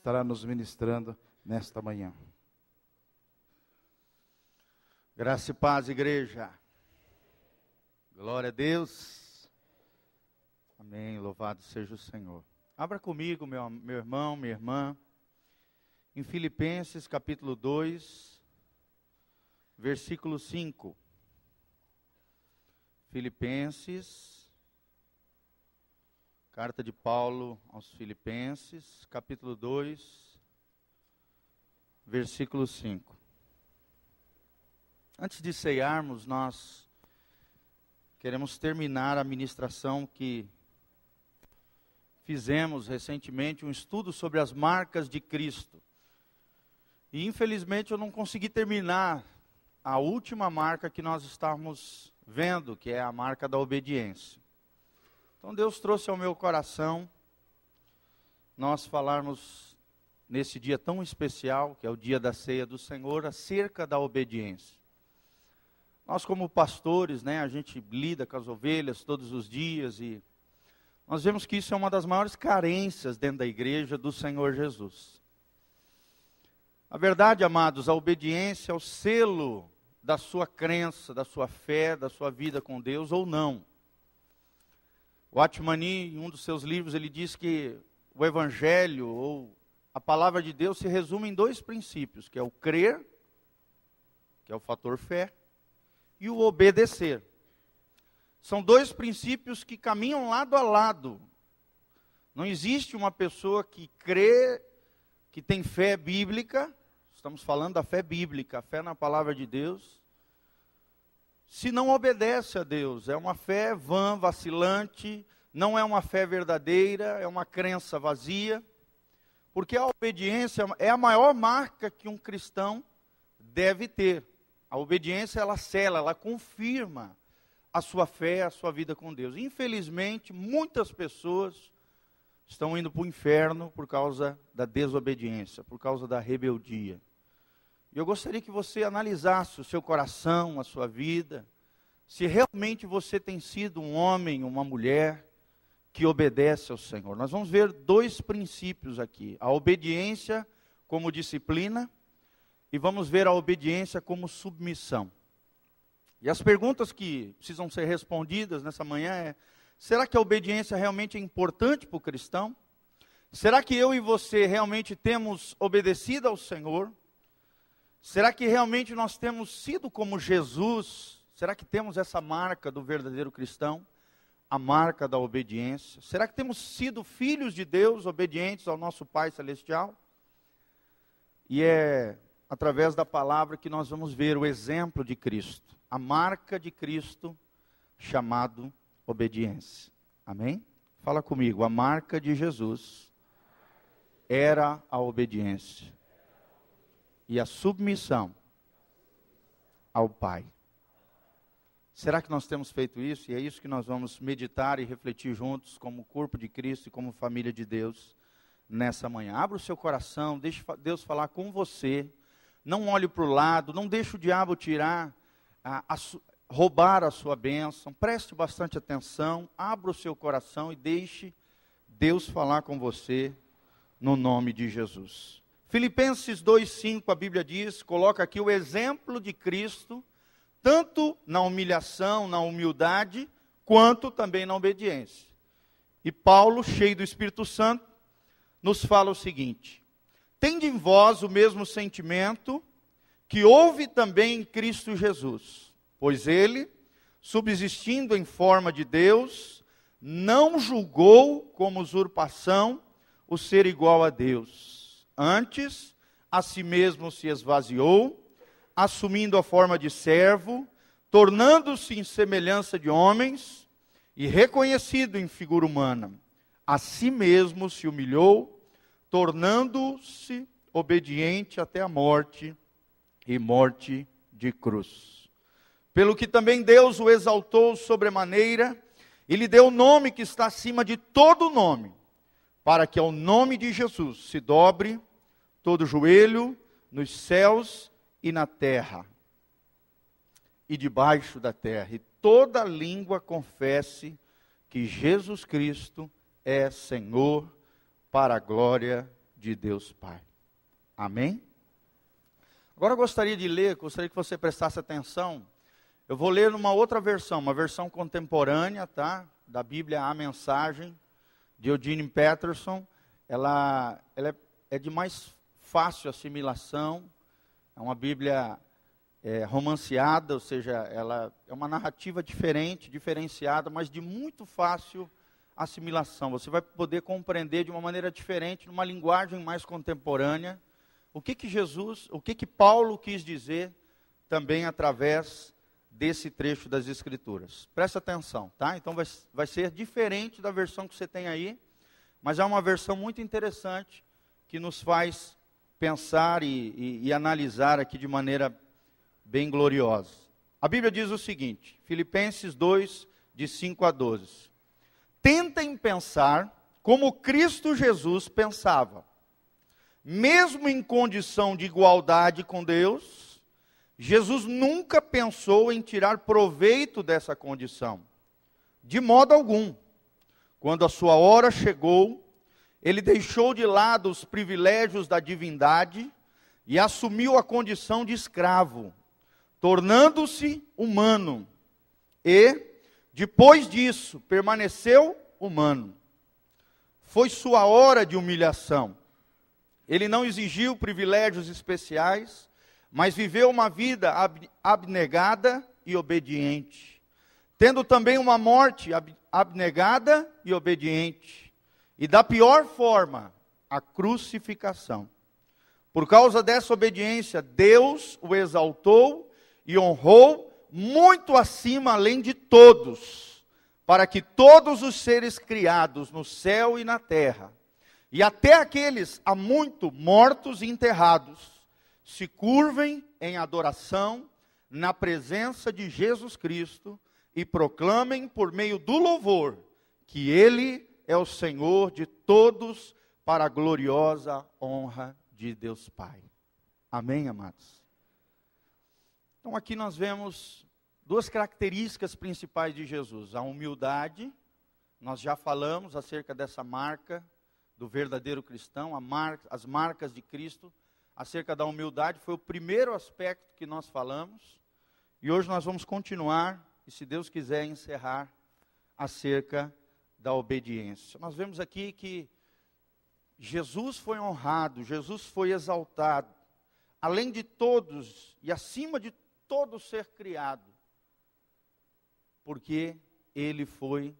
estará nos ministrando nesta manhã. Graça e paz, igreja. Glória a Deus. Amém. Louvado seja o Senhor. Abra comigo, meu, meu irmão, minha irmã, em Filipenses capítulo 2, versículo 5. Filipenses, carta de Paulo aos Filipenses, capítulo 2, versículo 5. Antes de ceiarmos, nós queremos terminar a ministração que fizemos recentemente, um estudo sobre as marcas de Cristo. E infelizmente eu não consegui terminar a última marca que nós estávamos vendo, que é a marca da obediência. Então Deus trouxe ao meu coração nós falarmos nesse dia tão especial, que é o dia da ceia do Senhor, acerca da obediência. Nós como pastores, né, a gente lida com as ovelhas todos os dias e nós vemos que isso é uma das maiores carências dentro da igreja do Senhor Jesus. A verdade, amados, a obediência é o selo da sua crença, da sua fé, da sua vida com Deus ou não. O Atmani, em um dos seus livros, ele diz que o evangelho ou a palavra de Deus se resume em dois princípios, que é o crer, que é o fator fé, e o obedecer. São dois princípios que caminham lado a lado. Não existe uma pessoa que crê, que tem fé bíblica, estamos falando da fé bíblica, a fé na palavra de Deus, se não obedece a Deus. É uma fé vã, vacilante, não é uma fé verdadeira, é uma crença vazia, porque a obediência é a maior marca que um cristão deve ter. A obediência ela cela, ela confirma a sua fé, a sua vida com Deus. Infelizmente, muitas pessoas estão indo para o inferno por causa da desobediência, por causa da rebeldia. E eu gostaria que você analisasse o seu coração, a sua vida, se realmente você tem sido um homem, uma mulher que obedece ao Senhor. Nós vamos ver dois princípios aqui: a obediência como disciplina e vamos ver a obediência como submissão. E as perguntas que precisam ser respondidas nessa manhã é: será que a obediência realmente é importante para o cristão? Será que eu e você realmente temos obedecido ao Senhor? Será que realmente nós temos sido como Jesus? Será que temos essa marca do verdadeiro cristão? A marca da obediência? Será que temos sido filhos de Deus, obedientes ao nosso Pai Celestial? E é através da palavra que nós vamos ver o exemplo de Cristo, a marca de Cristo chamado obediência. Amém? Fala comigo, a marca de Jesus era a obediência e a submissão ao Pai. Será que nós temos feito isso? E é isso que nós vamos meditar e refletir juntos, como corpo de Cristo e como família de Deus, nessa manhã. Abra o seu coração, deixe Deus falar com você não olhe para o lado, não deixe o diabo tirar, a, a, roubar a sua bênção, preste bastante atenção, abra o seu coração e deixe Deus falar com você no nome de Jesus. Filipenses 2,5 a Bíblia diz, coloca aqui o exemplo de Cristo, tanto na humilhação, na humildade, quanto também na obediência. E Paulo, cheio do Espírito Santo, nos fala o seguinte: Tende em vós o mesmo sentimento que houve também em Cristo Jesus, pois ele, subsistindo em forma de Deus, não julgou como usurpação o ser igual a Deus. Antes, a si mesmo se esvaziou, assumindo a forma de servo, tornando-se em semelhança de homens e reconhecido em figura humana. A si mesmo se humilhou tornando-se obediente até a morte e morte de cruz. Pelo que também Deus o exaltou sobremaneira e lhe deu o nome que está acima de todo nome, para que ao nome de Jesus se dobre todo joelho nos céus e na terra e debaixo da terra, e toda língua confesse que Jesus Cristo é Senhor para a glória de Deus Pai. Amém? Agora eu gostaria de ler, gostaria que você prestasse atenção. Eu vou ler numa outra versão, uma versão contemporânea, tá? Da Bíblia A Mensagem, de Eugene Peterson. Ela, ela é, é de mais fácil assimilação. É uma Bíblia é, romanceada, ou seja, ela é uma narrativa diferente, diferenciada, mas de muito fácil assimilação. Você vai poder compreender de uma maneira diferente, numa linguagem mais contemporânea, o que que Jesus, o que que Paulo quis dizer também através desse trecho das Escrituras. Presta atenção, tá? Então vai, vai ser diferente da versão que você tem aí, mas é uma versão muito interessante que nos faz pensar e, e, e analisar aqui de maneira bem gloriosa. A Bíblia diz o seguinte, Filipenses 2, de 5 a 12. Tentem pensar como Cristo Jesus pensava. Mesmo em condição de igualdade com Deus, Jesus nunca pensou em tirar proveito dessa condição. De modo algum. Quando a sua hora chegou, ele deixou de lado os privilégios da divindade e assumiu a condição de escravo tornando-se humano. E, depois disso, permaneceu humano. Foi sua hora de humilhação. Ele não exigiu privilégios especiais, mas viveu uma vida abnegada e obediente, tendo também uma morte abnegada e obediente, e da pior forma, a crucificação. Por causa dessa obediência, Deus o exaltou e honrou muito acima além de todos, para que todos os seres criados no céu e na terra, e até aqueles há muito mortos e enterrados, se curvem em adoração na presença de Jesus Cristo e proclamem por meio do louvor que Ele é o Senhor de todos, para a gloriosa honra de Deus Pai. Amém, amados? Então aqui nós vemos duas características principais de Jesus: a humildade, nós já falamos acerca dessa marca do verdadeiro cristão, mar, as marcas de Cristo, acerca da humildade, foi o primeiro aspecto que nós falamos, e hoje nós vamos continuar, e se Deus quiser, encerrar acerca da obediência. Nós vemos aqui que Jesus foi honrado, Jesus foi exaltado, além de todos e acima de todo ser criado, porque ele foi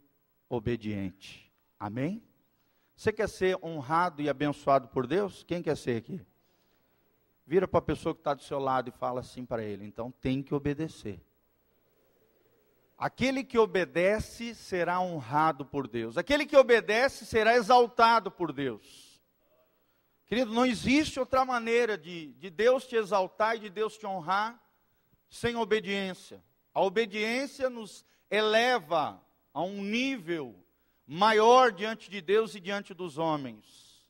obediente. Amém? Você quer ser honrado e abençoado por Deus? Quem quer ser aqui? Vira para a pessoa que está do seu lado e fala assim para ele: então tem que obedecer. Aquele que obedece será honrado por Deus. Aquele que obedece será exaltado por Deus. Querido, não existe outra maneira de, de Deus te exaltar e de Deus te honrar sem obediência. A obediência nos eleva a um nível maior diante de Deus e diante dos homens.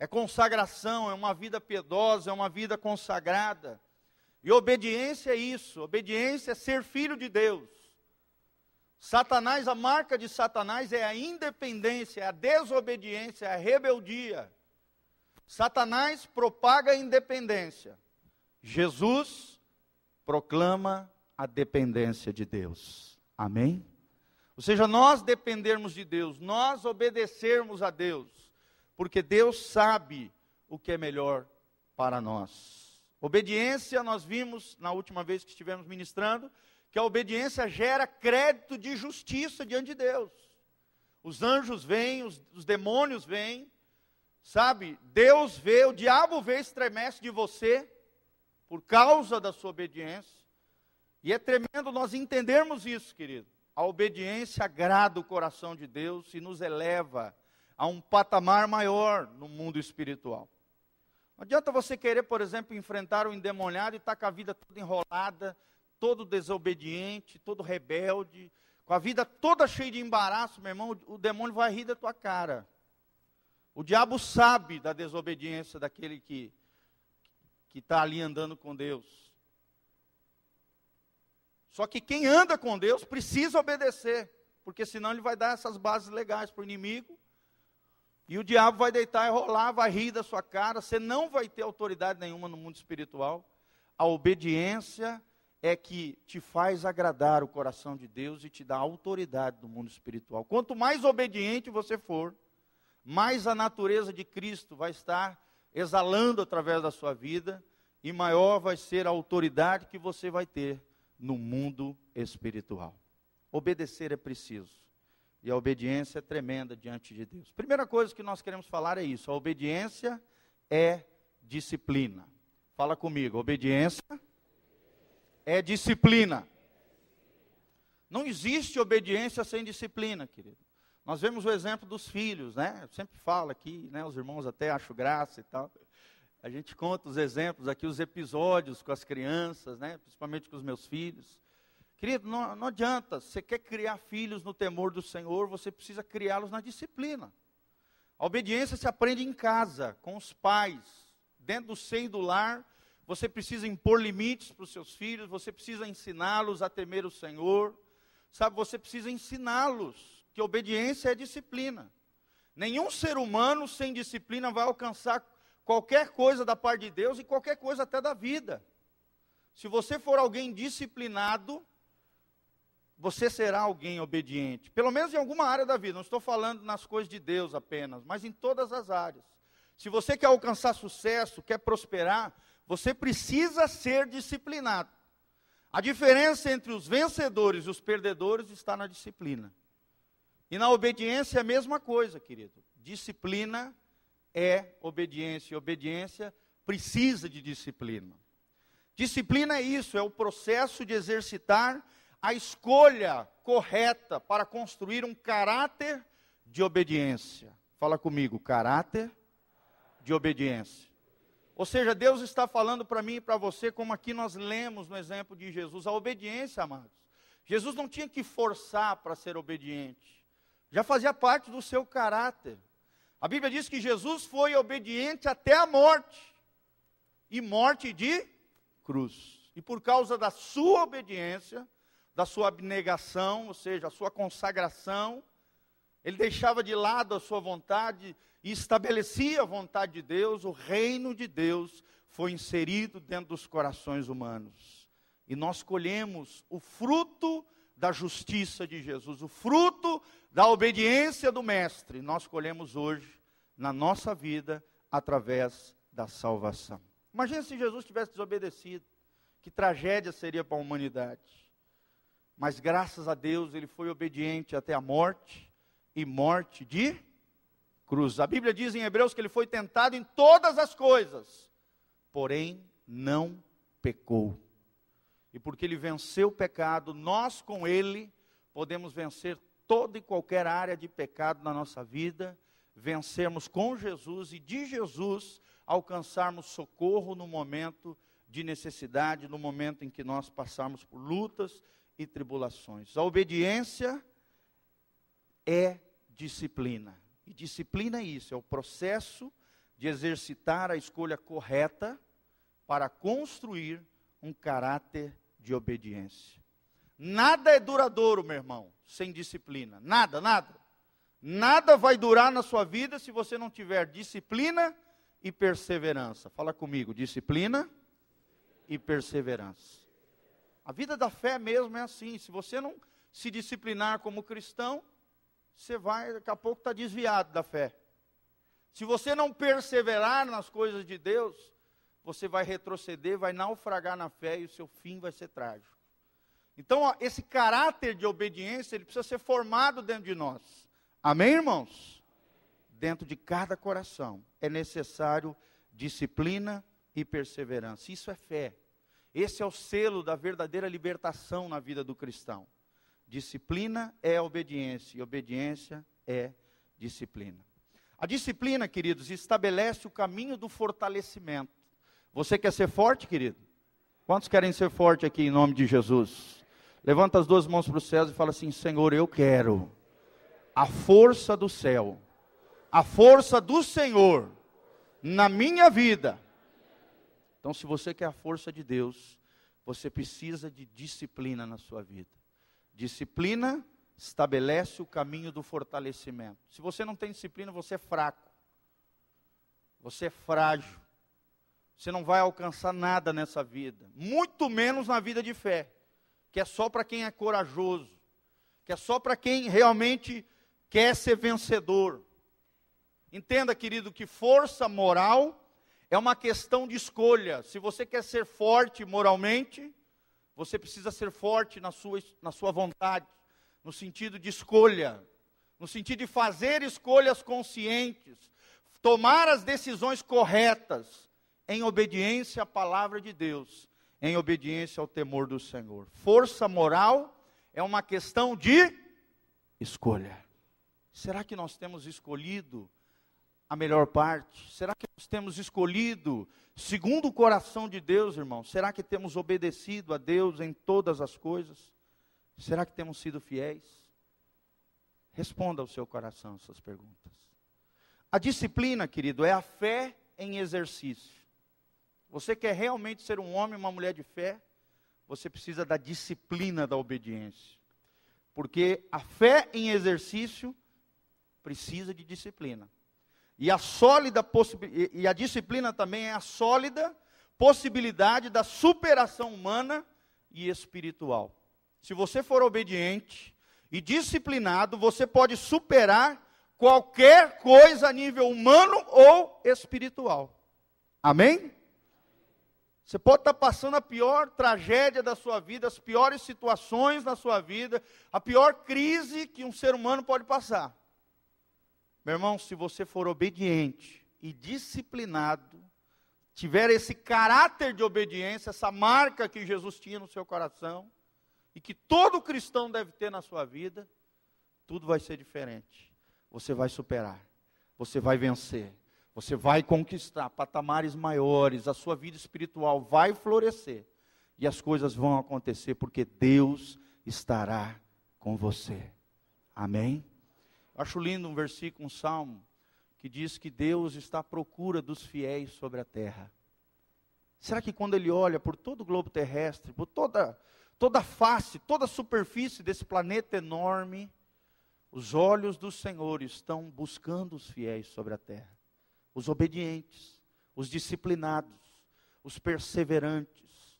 É consagração, é uma vida piedosa, é uma vida consagrada. E obediência é isso, obediência é ser filho de Deus. Satanás, a marca de Satanás é a independência, a desobediência, a rebeldia. Satanás propaga a independência. Jesus proclama a dependência de Deus. Amém? Ou seja, nós dependermos de Deus, nós obedecermos a Deus, porque Deus sabe o que é melhor para nós. Obediência, nós vimos na última vez que estivemos ministrando, que a obediência gera crédito de justiça diante de Deus. Os anjos vêm, os, os demônios vêm, sabe? Deus vê, o diabo vê, estremece de você, por causa da sua obediência. E é tremendo nós entendermos isso, querido. A obediência agrada o coração de Deus e nos eleva a um patamar maior no mundo espiritual. Não adianta você querer, por exemplo, enfrentar o endemoniado e estar tá com a vida toda enrolada, todo desobediente, todo rebelde, com a vida toda cheia de embaraço, meu irmão, o demônio vai rir da tua cara. O diabo sabe da desobediência daquele que que está ali andando com Deus. Só que quem anda com Deus precisa obedecer, porque senão ele vai dar essas bases legais para o inimigo E o diabo vai deitar e rolar, vai rir da sua cara, você não vai ter autoridade nenhuma no mundo espiritual. A obediência é que te faz agradar o coração de Deus e te dá autoridade no mundo espiritual. Quanto mais obediente você for, mais a natureza de Cristo vai estar exalando através da sua vida e maior vai ser a autoridade que você vai ter no mundo espiritual. Obedecer é preciso. E a obediência é tremenda diante de Deus. Primeira coisa que nós queremos falar é isso: a obediência é disciplina. Fala comigo, obediência é disciplina. Não existe obediência sem disciplina, querido. Nós vemos o exemplo dos filhos, né? Eu sempre falo aqui, né? Os irmãos até acham graça e tal. A gente conta os exemplos aqui, os episódios com as crianças, né? Principalmente com os meus filhos. Querido, não, não adianta. Você quer criar filhos no temor do Senhor, você precisa criá-los na disciplina. A obediência se aprende em casa, com os pais, dentro do seio do lar. Você precisa impor limites para os seus filhos, você precisa ensiná-los a temer o Senhor. Sabe, você precisa ensiná-los que obediência é disciplina. Nenhum ser humano sem disciplina vai alcançar qualquer coisa da parte de Deus e qualquer coisa até da vida. Se você for alguém disciplinado, você será alguém obediente. Pelo menos em alguma área da vida. Não estou falando nas coisas de Deus apenas, mas em todas as áreas. Se você quer alcançar sucesso, quer prosperar, você precisa ser disciplinado. A diferença entre os vencedores e os perdedores está na disciplina. E na obediência é a mesma coisa, querido. Disciplina é obediência, e obediência precisa de disciplina. Disciplina é isso, é o processo de exercitar a escolha correta para construir um caráter de obediência. Fala comigo, caráter de obediência. Ou seja, Deus está falando para mim e para você, como aqui nós lemos no exemplo de Jesus, a obediência, amados. Jesus não tinha que forçar para ser obediente, já fazia parte do seu caráter. A Bíblia diz que Jesus foi obediente até a morte e morte de cruz. E por causa da sua obediência, da sua abnegação, ou seja, a sua consagração. Ele deixava de lado a sua vontade e estabelecia a vontade de Deus, o reino de Deus foi inserido dentro dos corações humanos. E nós colhemos o fruto da justiça de Jesus, o fruto da obediência do Mestre. Nós colhemos hoje na nossa vida através da salvação. Imagina se Jesus tivesse desobedecido. Que tragédia seria para a humanidade mas graças a Deus ele foi obediente até a morte e morte de cruz. A Bíblia diz em Hebreus que ele foi tentado em todas as coisas, porém não pecou. E porque ele venceu o pecado, nós com ele podemos vencer toda e qualquer área de pecado na nossa vida, vencermos com Jesus e de Jesus alcançarmos socorro no momento de necessidade, no momento em que nós passarmos por lutas e tribulações. A obediência é disciplina. E disciplina é isso, é o processo de exercitar a escolha correta para construir um caráter de obediência. Nada é duradouro, meu irmão, sem disciplina. Nada, nada. Nada vai durar na sua vida se você não tiver disciplina e perseverança. Fala comigo, disciplina e perseverança. A vida da fé mesmo é assim. Se você não se disciplinar como cristão, você vai, daqui a pouco, estar tá desviado da fé. Se você não perseverar nas coisas de Deus, você vai retroceder, vai naufragar na fé e o seu fim vai ser trágico. Então, ó, esse caráter de obediência, ele precisa ser formado dentro de nós. Amém, irmãos? Dentro de cada coração é necessário disciplina e perseverança. Isso é fé. Esse é o selo da verdadeira libertação na vida do cristão. Disciplina é obediência, e obediência é disciplina. A disciplina, queridos, estabelece o caminho do fortalecimento. Você quer ser forte, querido? Quantos querem ser forte aqui em nome de Jesus? Levanta as duas mãos para o céu e fala assim: Senhor, eu quero a força do céu, a força do Senhor na minha vida então, se você quer a força de Deus, você precisa de disciplina na sua vida. Disciplina estabelece o caminho do fortalecimento. Se você não tem disciplina, você é fraco. Você é frágil. Você não vai alcançar nada nessa vida, muito menos na vida de fé, que é só para quem é corajoso, que é só para quem realmente quer ser vencedor. Entenda, querido, que força moral é uma questão de escolha. Se você quer ser forte moralmente, você precisa ser forte na sua, na sua vontade, no sentido de escolha, no sentido de fazer escolhas conscientes, tomar as decisões corretas em obediência à palavra de Deus, em obediência ao temor do Senhor. Força moral é uma questão de escolha. Será que nós temos escolhido a melhor parte? Será que nós temos escolhido segundo o coração de Deus, irmão? Será que temos obedecido a Deus em todas as coisas? Será que temos sido fiéis? Responda ao seu coração essas perguntas. A disciplina, querido, é a fé em exercício. Você quer realmente ser um homem, uma mulher de fé? Você precisa da disciplina da obediência. Porque a fé em exercício precisa de disciplina. E a sólida e a disciplina também é a sólida possibilidade da superação humana e espiritual. Se você for obediente e disciplinado, você pode superar qualquer coisa a nível humano ou espiritual. Amém? Você pode estar passando a pior tragédia da sua vida, as piores situações na sua vida, a pior crise que um ser humano pode passar. Meu irmão, se você for obediente e disciplinado, tiver esse caráter de obediência, essa marca que Jesus tinha no seu coração, e que todo cristão deve ter na sua vida, tudo vai ser diferente. Você vai superar, você vai vencer, você vai conquistar patamares maiores, a sua vida espiritual vai florescer. E as coisas vão acontecer porque Deus estará com você. Amém? Acho lindo um versículo, um salmo, que diz que Deus está à procura dos fiéis sobre a terra. Será que quando ele olha por todo o globo terrestre, por toda, toda a face, toda a superfície desse planeta enorme, os olhos do Senhor estão buscando os fiéis sobre a terra, os obedientes, os disciplinados, os perseverantes.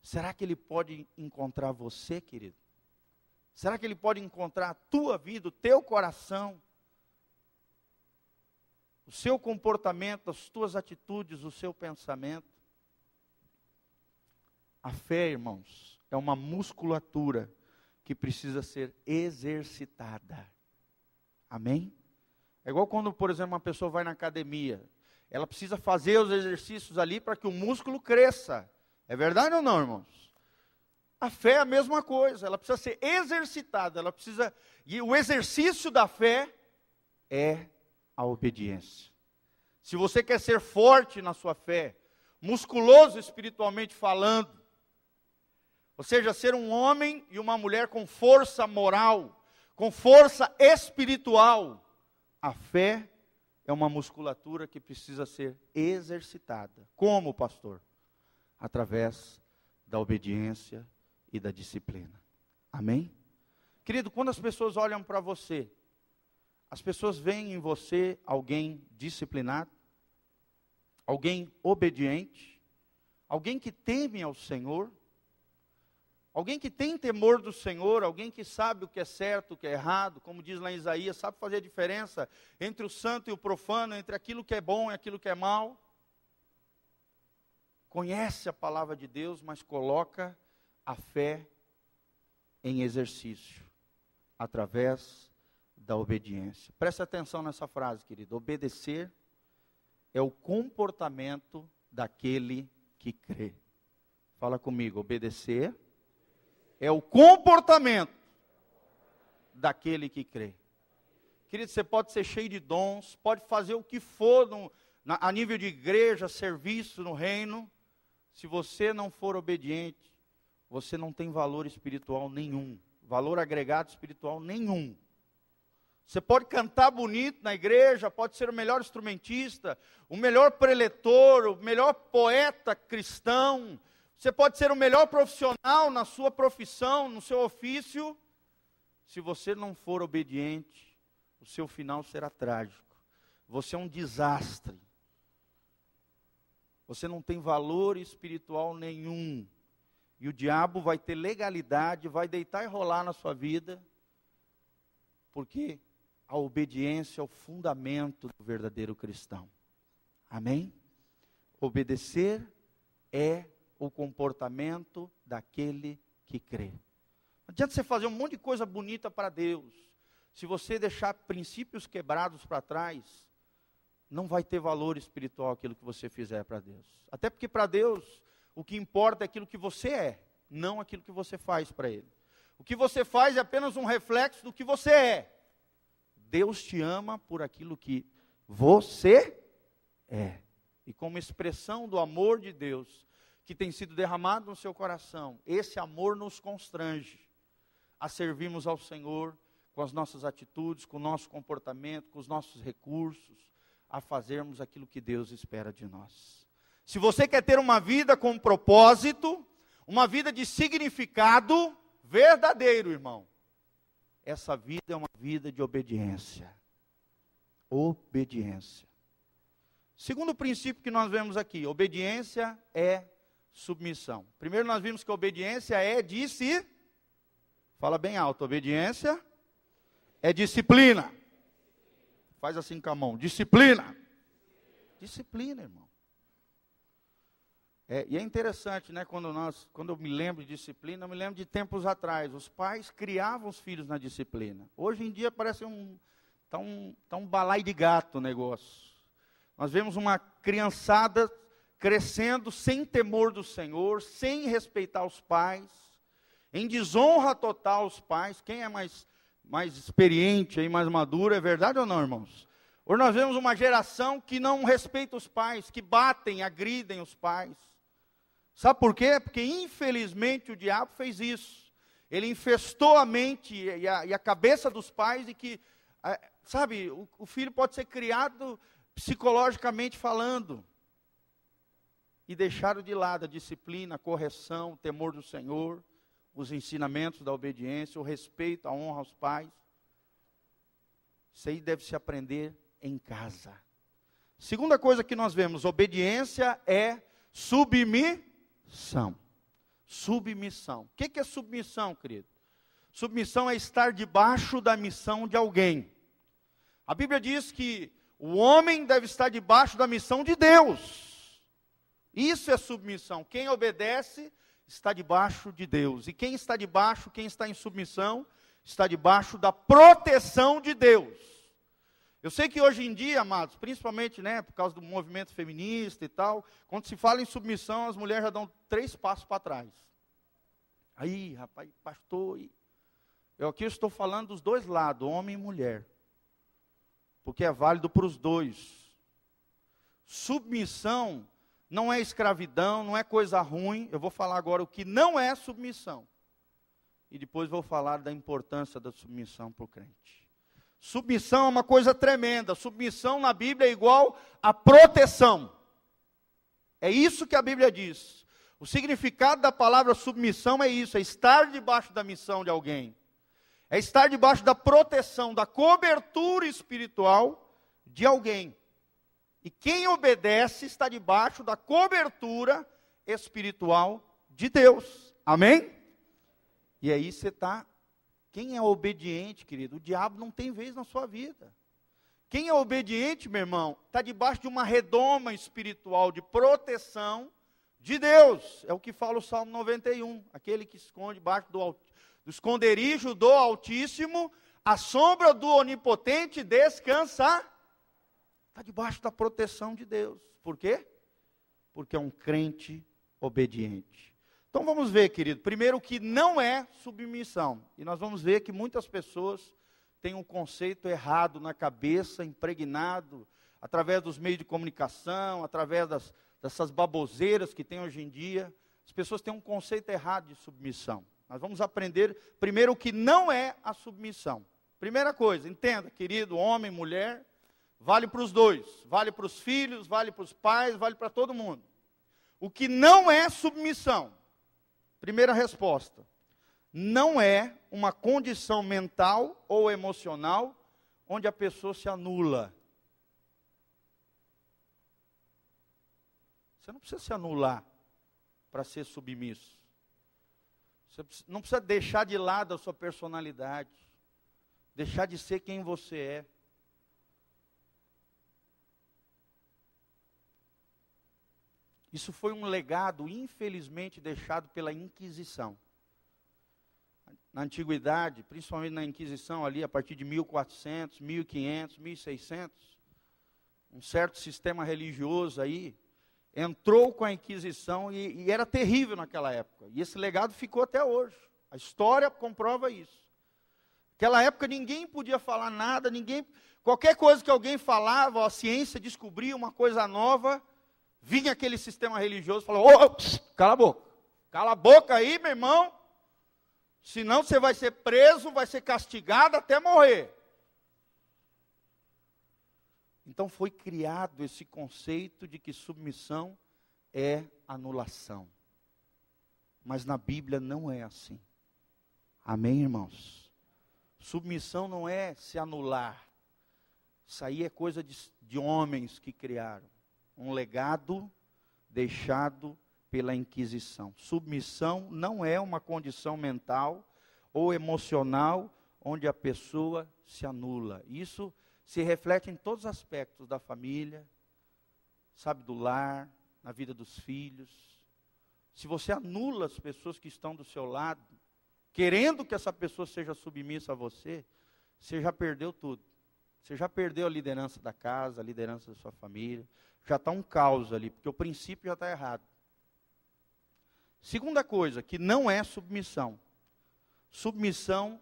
Será que Ele pode encontrar você, querido? Será que Ele pode encontrar a tua vida, o teu coração, o seu comportamento, as tuas atitudes, o seu pensamento? A fé, irmãos, é uma musculatura que precisa ser exercitada. Amém? É igual quando, por exemplo, uma pessoa vai na academia. Ela precisa fazer os exercícios ali para que o músculo cresça. É verdade ou não, irmãos? A fé é a mesma coisa, ela precisa ser exercitada, ela precisa. E o exercício da fé é a obediência. Se você quer ser forte na sua fé, musculoso espiritualmente falando, ou seja, ser um homem e uma mulher com força moral, com força espiritual. A fé é uma musculatura que precisa ser exercitada. Como, pastor? Através da obediência e da disciplina. Amém? Querido, quando as pessoas olham para você, as pessoas veem em você alguém disciplinado, alguém obediente, alguém que teme ao Senhor, Alguém que tem temor do Senhor, alguém que sabe o que é certo, o que é errado, como diz lá em Isaías, sabe fazer a diferença entre o santo e o profano, entre aquilo que é bom e aquilo que é mal. Conhece a palavra de Deus, mas coloca a fé em exercício, através da obediência. Preste atenção nessa frase, querido. Obedecer é o comportamento daquele que crê. Fala comigo, obedecer é o comportamento daquele que crê. Querido, você pode ser cheio de dons, pode fazer o que for no, na, a nível de igreja, serviço no reino. Se você não for obediente, você não tem valor espiritual nenhum, valor agregado espiritual nenhum. Você pode cantar bonito na igreja, pode ser o melhor instrumentista, o melhor preletor, o melhor poeta cristão, você pode ser o melhor profissional na sua profissão, no seu ofício. se você não for obediente, o seu final será trágico. Você é um desastre. Você não tem valor espiritual nenhum. E o diabo vai ter legalidade, vai deitar e rolar na sua vida, porque a obediência é o fundamento do verdadeiro cristão. Amém? Obedecer é o comportamento daquele que crê. Não adianta você fazer um monte de coisa bonita para Deus. Se você deixar princípios quebrados para trás, não vai ter valor espiritual aquilo que você fizer para Deus. Até porque para Deus, o que importa é aquilo que você é, não aquilo que você faz para Ele. O que você faz é apenas um reflexo do que você é. Deus te ama por aquilo que você é. E como expressão do amor de Deus que tem sido derramado no seu coração, esse amor nos constrange a servirmos ao Senhor com as nossas atitudes, com o nosso comportamento, com os nossos recursos, a fazermos aquilo que Deus espera de nós. Se você quer ter uma vida com propósito, uma vida de significado verdadeiro, irmão, essa vida é uma vida de obediência. Obediência. Segundo princípio que nós vemos aqui, obediência é submissão. Primeiro nós vimos que obediência é de si. Fala bem alto, obediência é disciplina. Faz assim com a mão. Disciplina. Disciplina, irmão. É, e é interessante, né, quando, nós, quando eu me lembro de disciplina, eu me lembro de tempos atrás. Os pais criavam os filhos na disciplina. Hoje em dia parece um. Está um, tá um balai de gato o negócio. Nós vemos uma criançada crescendo sem temor do Senhor, sem respeitar os pais, em desonra total aos pais. Quem é mais mais experiente e mais maduro, é verdade ou não, irmãos? Hoje nós vemos uma geração que não respeita os pais, que batem, agridem os pais. Sabe por quê? Porque infelizmente o diabo fez isso. Ele infestou a mente e a, e a cabeça dos pais de que, sabe, o, o filho pode ser criado psicologicamente falando. E deixaram de lado a disciplina, a correção, o temor do Senhor os ensinamentos da obediência, o respeito, a honra aos pais. Isso aí deve se aprender em casa. Segunda coisa que nós vemos, obediência é submissão. Submissão. O que é submissão, querido? Submissão é estar debaixo da missão de alguém. A Bíblia diz que o homem deve estar debaixo da missão de Deus. Isso é submissão. Quem obedece está debaixo de Deus. E quem está debaixo, quem está em submissão, está debaixo da proteção de Deus. Eu sei que hoje em dia, amados, principalmente né, por causa do movimento feminista e tal, quando se fala em submissão, as mulheres já dão três passos para trás. Aí, rapaz, pastor, eu aqui estou falando dos dois lados, homem e mulher, porque é válido para os dois. Submissão não é escravidão, não é coisa ruim. Eu vou falar agora o que não é submissão. E depois vou falar da importância da submissão para o crente. Submissão é uma coisa tremenda. Submissão na Bíblia é igual a proteção. É isso que a Bíblia diz. O significado da palavra submissão é isso: é estar debaixo da missão de alguém, é estar debaixo da proteção, da cobertura espiritual de alguém. E quem obedece está debaixo da cobertura espiritual de Deus. Amém? E aí você está. Quem é obediente, querido? O diabo não tem vez na sua vida. Quem é obediente, meu irmão, está debaixo de uma redoma espiritual de proteção de Deus. É o que fala o Salmo 91. Aquele que esconde debaixo do, do esconderijo do Altíssimo, a sombra do Onipotente descansa Está debaixo da proteção de Deus. Por quê? Porque é um crente obediente. Então vamos ver, querido. Primeiro, o que não é submissão. E nós vamos ver que muitas pessoas têm um conceito errado na cabeça, impregnado, através dos meios de comunicação, através das, dessas baboseiras que tem hoje em dia. As pessoas têm um conceito errado de submissão. Nós vamos aprender primeiro o que não é a submissão. Primeira coisa, entenda, querido homem, mulher, Vale para os dois, vale para os filhos, vale para os pais, vale para todo mundo. O que não é submissão. Primeira resposta. não é uma condição mental ou emocional onde a pessoa se anula. Você não precisa se anular para ser submisso. Você não precisa deixar de lado a sua personalidade, deixar de ser quem você é. Isso foi um legado, infelizmente, deixado pela Inquisição. Na antiguidade, principalmente na Inquisição, ali a partir de 1400, 1500, 1600, um certo sistema religioso aí entrou com a Inquisição e, e era terrível naquela época. E esse legado ficou até hoje. A história comprova isso. Naquela época ninguém podia falar nada, ninguém, qualquer coisa que alguém falava, a ciência descobria uma coisa nova, vinha aquele sistema religioso e falava: oh, cala a boca, cala a boca aí, meu irmão, senão você vai ser preso, vai ser castigado até morrer. Então foi criado esse conceito de que submissão é anulação. Mas na Bíblia não é assim. Amém, irmãos? Submissão não é se anular. Isso aí é coisa de, de homens que criaram um legado deixado pela Inquisição. Submissão não é uma condição mental ou emocional onde a pessoa se anula. Isso se reflete em todos os aspectos da família, sabe, do lar, na vida dos filhos. Se você anula as pessoas que estão do seu lado, querendo que essa pessoa seja submissa a você, você já perdeu tudo. Você já perdeu a liderança da casa, a liderança da sua família, já está um caos ali, porque o princípio já está errado. Segunda coisa, que não é submissão. Submissão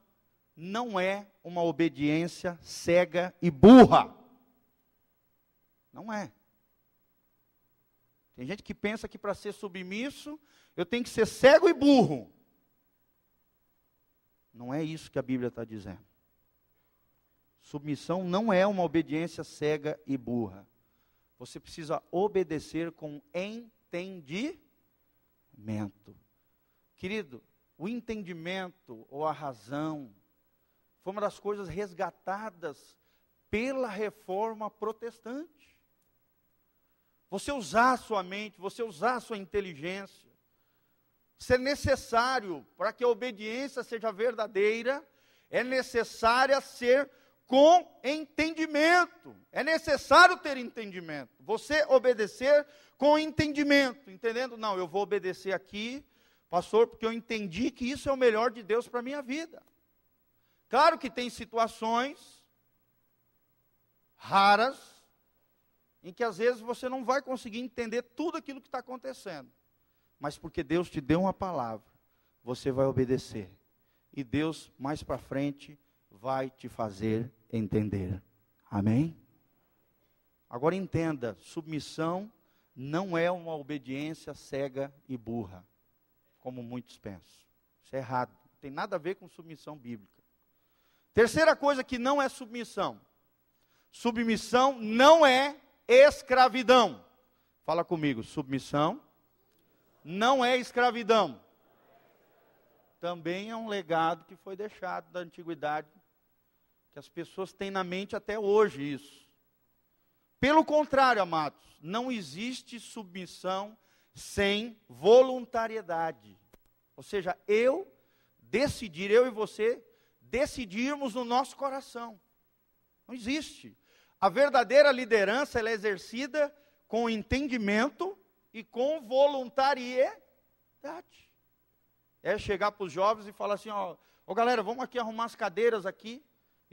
não é uma obediência cega e burra. Não é. Tem gente que pensa que para ser submisso, eu tenho que ser cego e burro. Não é isso que a Bíblia está dizendo. Submissão não é uma obediência cega e burra. Você precisa obedecer com entendimento. Querido, o entendimento ou a razão foi uma das coisas resgatadas pela reforma protestante. Você usar a sua mente, você usar a sua inteligência, ser necessário para que a obediência seja verdadeira, é necessária ser com entendimento. É necessário ter entendimento. Você obedecer com entendimento, entendendo? Não, eu vou obedecer aqui, pastor, porque eu entendi que isso é o melhor de Deus para a minha vida. Claro que tem situações raras em que às vezes você não vai conseguir entender tudo aquilo que está acontecendo, mas porque Deus te deu uma palavra, você vai obedecer. E Deus, mais para frente, vai te fazer entender. Amém? Agora entenda: submissão não é uma obediência cega e burra, como muitos pensam. Isso é errado. Não tem nada a ver com submissão bíblica. Terceira coisa que não é submissão. Submissão não é escravidão. Fala comigo, submissão não é escravidão. Também é um legado que foi deixado da antiguidade que as pessoas têm na mente até hoje isso. Pelo contrário, amados, não existe submissão sem voluntariedade. Ou seja, eu decidir, eu e você, decidirmos no nosso coração. Não existe. A verdadeira liderança é exercida com entendimento e com voluntariedade. É chegar para os jovens e falar assim, ó, ó galera, vamos aqui arrumar as cadeiras aqui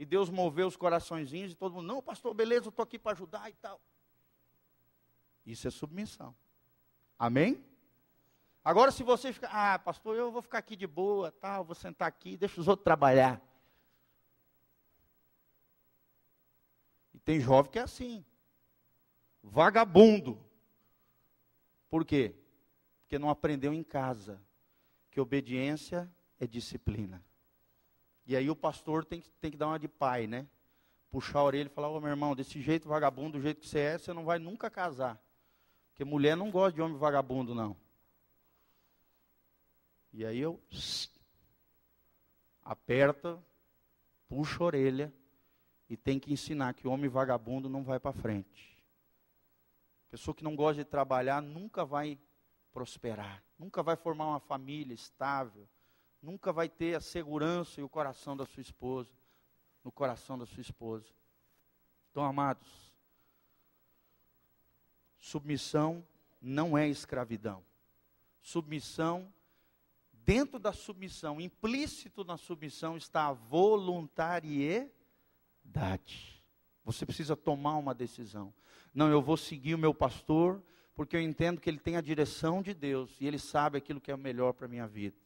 e Deus moveu os coraçõezinhos e todo mundo, não, pastor, beleza, eu estou aqui para ajudar e tal. Isso é submissão. Amém? Agora, se você ficar, ah, pastor, eu vou ficar aqui de boa, tal, vou sentar aqui, deixa os outros trabalhar. E tem jovem que é assim, vagabundo. Por quê? Porque não aprendeu em casa que obediência é disciplina. E aí o pastor tem que, tem que dar uma de pai, né? Puxar a orelha e falar, ô meu irmão, desse jeito vagabundo, do jeito que você é, você não vai nunca casar. Porque mulher não gosta de homem vagabundo, não. E aí eu aperta, puxa a orelha e tem que ensinar que o homem vagabundo não vai para frente. Pessoa que não gosta de trabalhar nunca vai prosperar, nunca vai formar uma família estável, nunca vai ter a segurança e o coração da sua esposa, no coração da sua esposa. Então, amados, submissão não é escravidão. Submissão, dentro da submissão, implícito na submissão, está a voluntariedade. Você precisa tomar uma decisão. Não, eu vou seguir o meu pastor, porque eu entendo que ele tem a direção de Deus e ele sabe aquilo que é o melhor para a minha vida.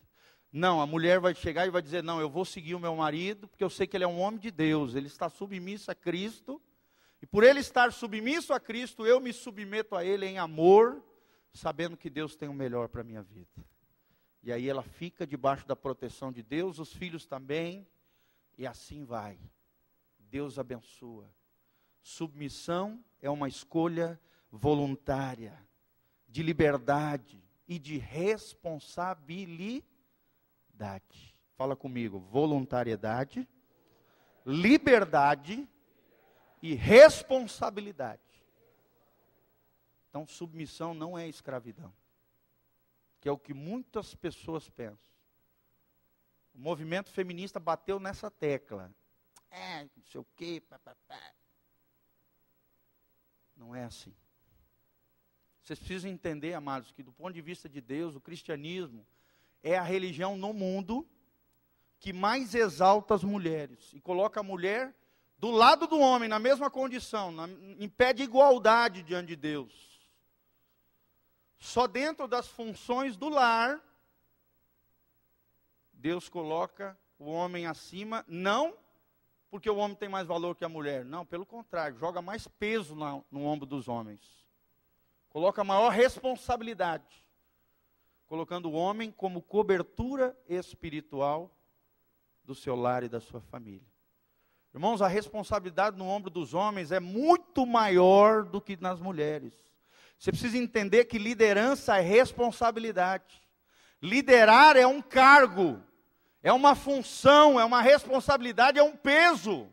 Não, a mulher vai chegar e vai dizer: Não, eu vou seguir o meu marido, porque eu sei que ele é um homem de Deus, ele está submisso a Cristo, e por ele estar submisso a Cristo, eu me submeto a ele em amor, sabendo que Deus tem o melhor para a minha vida. E aí ela fica debaixo da proteção de Deus, os filhos também, e assim vai. Deus abençoa. Submissão é uma escolha voluntária, de liberdade e de responsabilidade. Fala comigo, voluntariedade, liberdade e responsabilidade. Então, submissão não é escravidão, que é o que muitas pessoas pensam. O movimento feminista bateu nessa tecla. É, não sei o quê, papapá. Não é assim. Vocês precisam entender, amados, que do ponto de vista de Deus, o cristianismo é a religião no mundo que mais exalta as mulheres e coloca a mulher do lado do homem, na mesma condição, na, em pé de igualdade diante de Deus. Só dentro das funções do lar, Deus coloca o homem acima, não porque o homem tem mais valor que a mulher. Não, pelo contrário, joga mais peso no ombro dos homens. Coloca maior responsabilidade. Colocando o homem como cobertura espiritual do seu lar e da sua família. Irmãos, a responsabilidade no ombro dos homens é muito maior do que nas mulheres. Você precisa entender que liderança é responsabilidade. Liderar é um cargo é uma função, é uma responsabilidade, é um peso.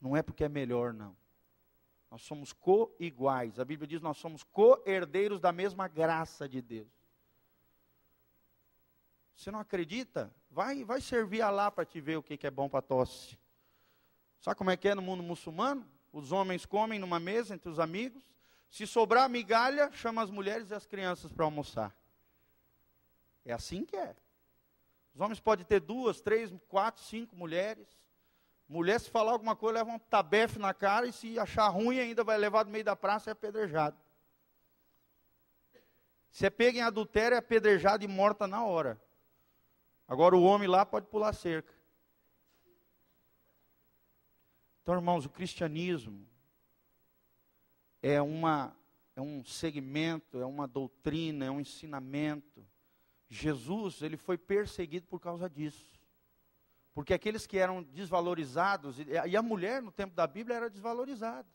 Não é porque é melhor, não. Nós somos co-iguais. A Bíblia diz nós somos co-herdeiros da mesma graça de Deus. Você não acredita? Vai, vai servir lá para te ver o que, que é bom para tosse. Sabe como é que é no mundo muçulmano? Os homens comem numa mesa entre os amigos, se sobrar migalha, chama as mulheres e as crianças para almoçar. É assim que é. Os homens podem ter duas, três, quatro, cinco mulheres. Mulher, se falar alguma coisa, leva um tabefe na cara e se achar ruim, ainda vai levar do meio da praça e é apedrejado. Se é pega em adultério, é apedrejado e morta na hora. Agora o homem lá pode pular cerca. Então, irmãos, o cristianismo é, uma, é um segmento, é uma doutrina, é um ensinamento. Jesus, ele foi perseguido por causa disso. Porque aqueles que eram desvalorizados, e a mulher no tempo da Bíblia era desvalorizada.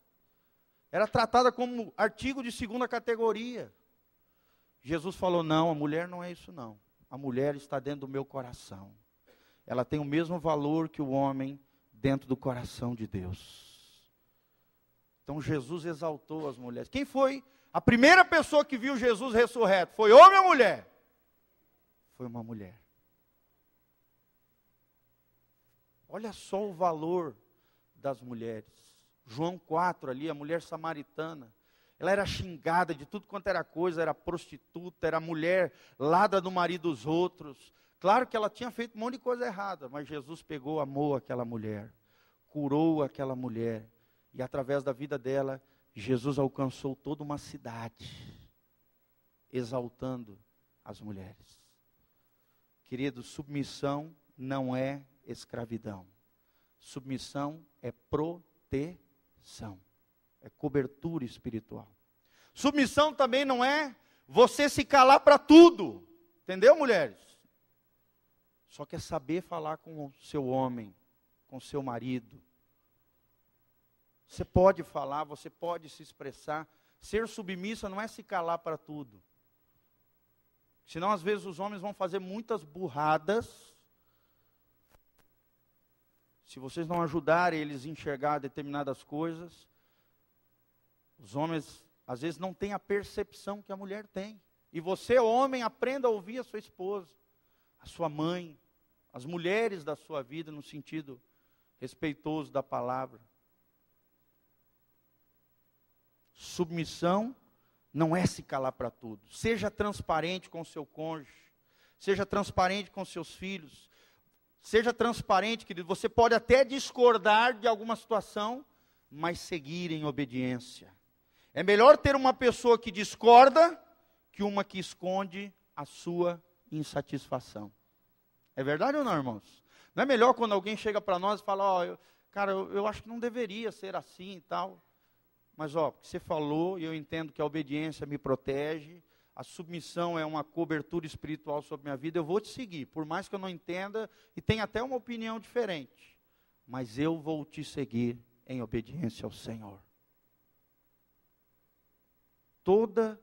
Era tratada como artigo de segunda categoria. Jesus falou: não, a mulher não é isso não. A mulher está dentro do meu coração. Ela tem o mesmo valor que o homem dentro do coração de Deus. Então Jesus exaltou as mulheres. Quem foi a primeira pessoa que viu Jesus ressurreto? Foi homem ou mulher? Foi uma mulher. Olha só o valor das mulheres. João 4 ali, a mulher samaritana. Ela era xingada de tudo quanto era coisa, era prostituta, era mulher ladra do marido dos outros. Claro que ela tinha feito um monte de coisa errada, mas Jesus pegou, amou aquela mulher, curou aquela mulher e através da vida dela, Jesus alcançou toda uma cidade, exaltando as mulheres. Querido, submissão não é escravidão. Submissão é proteção, é cobertura espiritual. Submissão também não é você se calar para tudo, entendeu, mulheres? Só que é saber falar com o seu homem, com o seu marido, você pode falar, você pode se expressar. Ser submissa não é se calar para tudo. Senão, às vezes, os homens vão fazer muitas burradas. Se vocês não ajudarem eles a enxergar determinadas coisas, os homens, às vezes, não têm a percepção que a mulher tem. E você, homem, aprenda a ouvir a sua esposa, a sua mãe, as mulheres da sua vida, no sentido respeitoso da palavra. Submissão não é se calar para tudo. Seja transparente com seu cônjuge. Seja transparente com seus filhos. Seja transparente, querido. Você pode até discordar de alguma situação, mas seguir em obediência. É melhor ter uma pessoa que discorda que uma que esconde a sua insatisfação. É verdade ou não, irmãos? Não é melhor quando alguém chega para nós e fala, ó, oh, cara, eu, eu acho que não deveria ser assim e tal. Mas, ó, você falou e eu entendo que a obediência me protege, a submissão é uma cobertura espiritual sobre minha vida, eu vou te seguir, por mais que eu não entenda e tenha até uma opinião diferente. Mas eu vou te seguir em obediência ao Senhor. Toda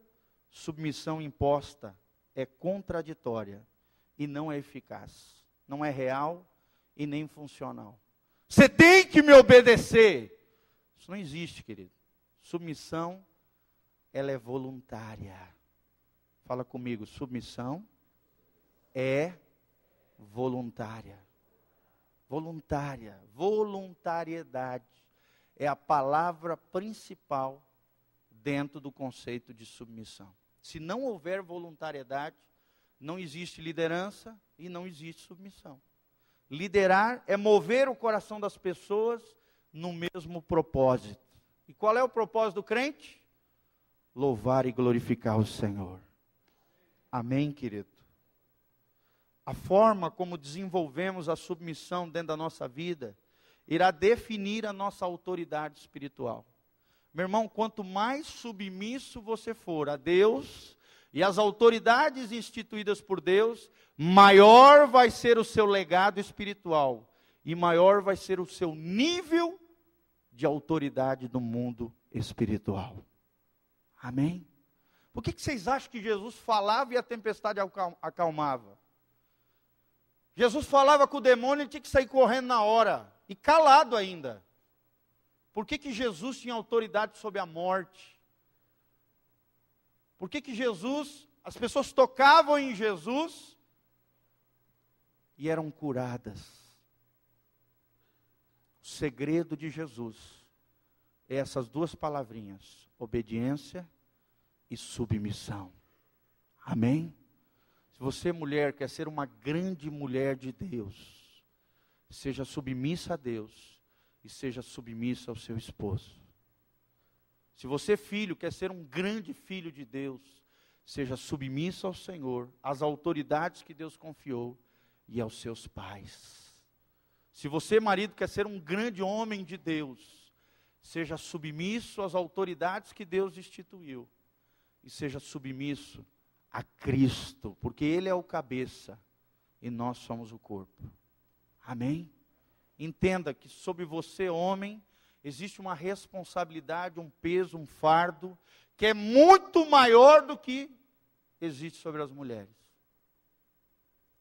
submissão imposta é contraditória e não é eficaz, não é real e nem funcional. Você tem que me obedecer. Isso não existe, querido. Submissão, ela é voluntária. Fala comigo, submissão é voluntária. Voluntária, voluntariedade é a palavra principal dentro do conceito de submissão. Se não houver voluntariedade, não existe liderança e não existe submissão. Liderar é mover o coração das pessoas no mesmo propósito. E qual é o propósito do crente? Louvar e glorificar o Senhor. Amém, querido? A forma como desenvolvemos a submissão dentro da nossa vida irá definir a nossa autoridade espiritual. Meu irmão, quanto mais submisso você for a Deus e às autoridades instituídas por Deus, maior vai ser o seu legado espiritual e maior vai ser o seu nível de autoridade no mundo espiritual. Amém? Por que, que vocês acham que Jesus falava e a tempestade acalmava? Jesus falava com o demônio e tinha que sair correndo na hora, e calado ainda. Por que, que Jesus tinha autoridade sobre a morte? Por que, que Jesus, as pessoas tocavam em Jesus e eram curadas? O segredo de Jesus é essas duas palavrinhas: obediência e submissão. Amém? Se você, mulher, quer ser uma grande mulher de Deus, seja submissa a Deus e seja submissa ao seu esposo. Se você, filho, quer ser um grande filho de Deus, seja submissa ao Senhor, às autoridades que Deus confiou e aos seus pais. Se você, marido, quer ser um grande homem de Deus, seja submisso às autoridades que Deus instituiu e seja submisso a Cristo, porque Ele é o cabeça e nós somos o corpo. Amém? Entenda que sobre você, homem, existe uma responsabilidade, um peso, um fardo, que é muito maior do que existe sobre as mulheres.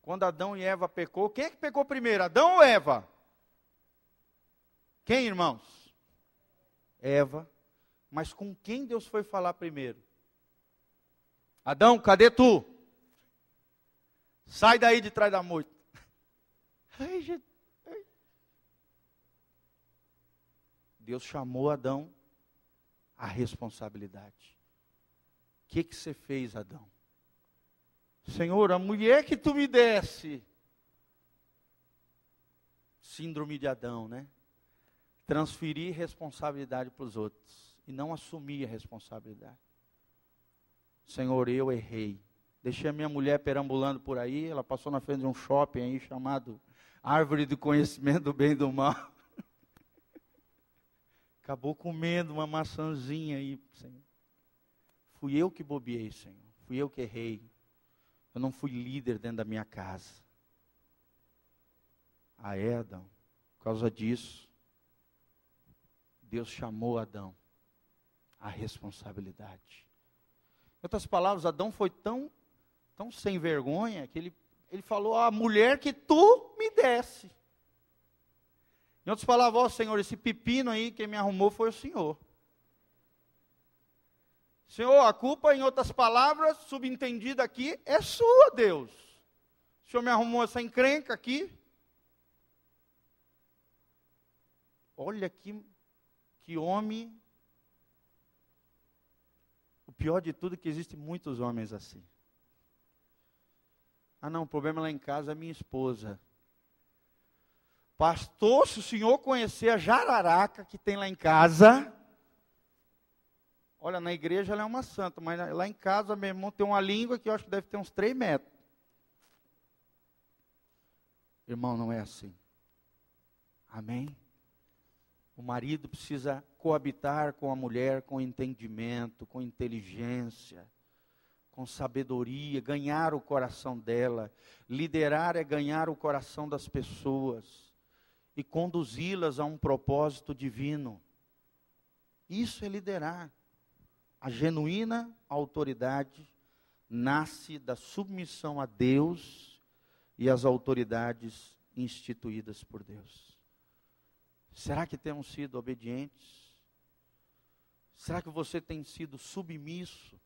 Quando Adão e Eva pecou, quem é que pecou primeiro? Adão ou Eva? Quem, irmãos? Eva. Mas com quem Deus foi falar primeiro? Adão, cadê tu? Sai daí de trás da moita. Deus chamou Adão à responsabilidade. O que, que você fez, Adão? Senhor, a mulher que tu me desse. Síndrome de Adão, né? Transferir responsabilidade para os outros e não assumir a responsabilidade. Senhor, eu errei. Deixei a minha mulher perambulando por aí, ela passou na frente de um shopping aí chamado Árvore do Conhecimento do Bem e do Mal. Acabou comendo uma maçãzinha aí, Senhor. Fui eu que bobiei, Senhor. Fui eu que errei. Eu não fui líder dentro da minha casa. Ah, é, Adão? Por causa disso, Deus chamou Adão à responsabilidade. Em outras palavras, Adão foi tão tão sem vergonha que ele, ele falou: A mulher que tu me desse. Em outras palavras, ó Senhor, esse pepino aí, quem me arrumou foi o Senhor. Senhor, a culpa, em outras palavras, subentendida aqui, é sua, Deus. O Senhor me arrumou essa encrenca aqui. Olha que, que homem. O pior de tudo é que existem muitos homens assim. Ah, não, o problema lá em casa é minha esposa. Pastor, se o senhor conhecer a jararaca que tem lá em casa, olha, na igreja ela é uma santa, mas lá em casa, meu irmão, tem uma língua que eu acho que deve ter uns 3 metros. Irmão, não é assim. Amém? O marido precisa coabitar com a mulher com entendimento, com inteligência, com sabedoria, ganhar o coração dela. Liderar é ganhar o coração das pessoas e conduzi-las a um propósito divino. Isso é liderar. A genuína autoridade nasce da submissão a Deus e às autoridades instituídas por Deus. Será que temos sido obedientes? Será que você tem sido submisso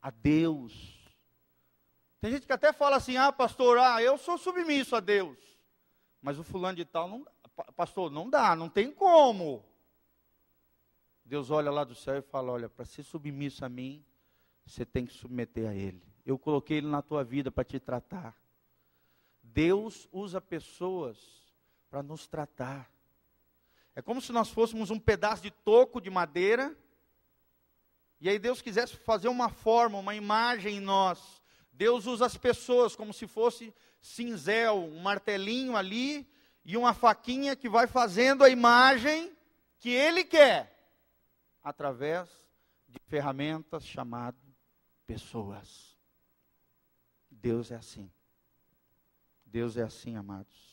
a Deus? Tem gente que até fala assim: ah, pastor, ah, eu sou submisso a Deus. Mas o fulano de tal, não, pastor, não dá, não tem como. Deus olha lá do céu e fala: olha, para ser submisso a mim, você tem que submeter a Ele. Eu coloquei Ele na tua vida para te tratar. Deus usa pessoas para nos tratar. É como se nós fôssemos um pedaço de toco de madeira, e aí Deus quisesse fazer uma forma, uma imagem em nós. Deus usa as pessoas como se fosse cinzel, um martelinho ali e uma faquinha que vai fazendo a imagem que ele quer através de ferramentas chamadas pessoas. Deus é assim. Deus é assim, amados.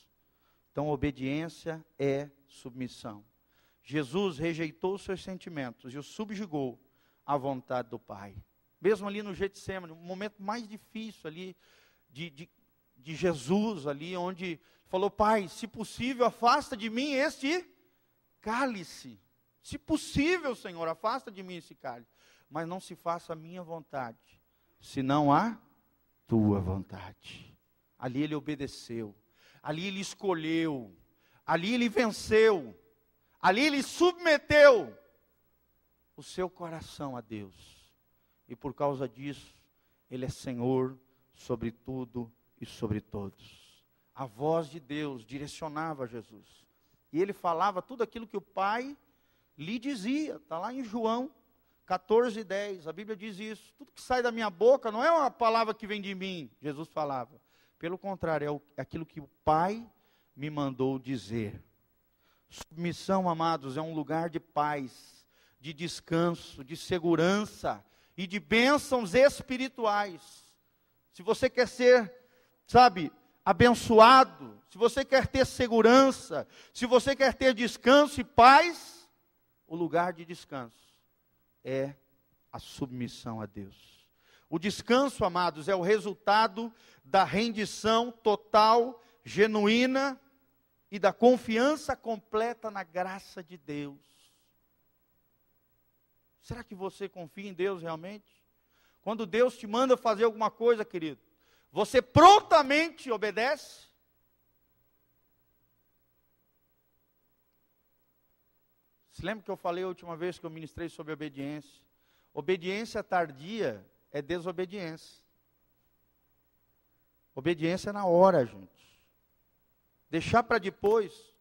Então, obediência é submissão. Jesus rejeitou os seus sentimentos e os subjugou à vontade do Pai. Mesmo ali no Getsemane, um momento mais difícil ali de, de de Jesus ali, onde falou: Pai, se possível, afasta de mim este cálice. Se possível, Senhor, afasta de mim esse cálice. Mas não se faça a minha vontade, senão a tua vontade. Ali ele obedeceu, ali ele escolheu, ali ele venceu, ali ele submeteu o seu coração a Deus. E por causa disso, ele é Senhor sobre tudo e sobre todos. A voz de Deus direcionava Jesus. E ele falava tudo aquilo que o Pai lhe dizia. Está lá em João 14, 10. A Bíblia diz isso. Tudo que sai da minha boca não é uma palavra que vem de mim, Jesus falava. Pelo contrário, é, é aquilo que o Pai me mandou dizer. Submissão, amados, é um lugar de paz, de descanso, de segurança e de bênçãos espirituais. Se você quer ser sabe, abençoado, se você quer ter segurança, se você quer ter descanso e paz, o lugar de descanso é a submissão a Deus. O descanso, amados, é o resultado da rendição total, genuína e da confiança completa na graça de Deus. Será que você confia em Deus realmente? Quando Deus te manda fazer alguma coisa, querido, você prontamente obedece? Se lembra que eu falei a última vez que eu ministrei sobre obediência? Obediência tardia é desobediência. Obediência é na hora, gente. Deixar para depois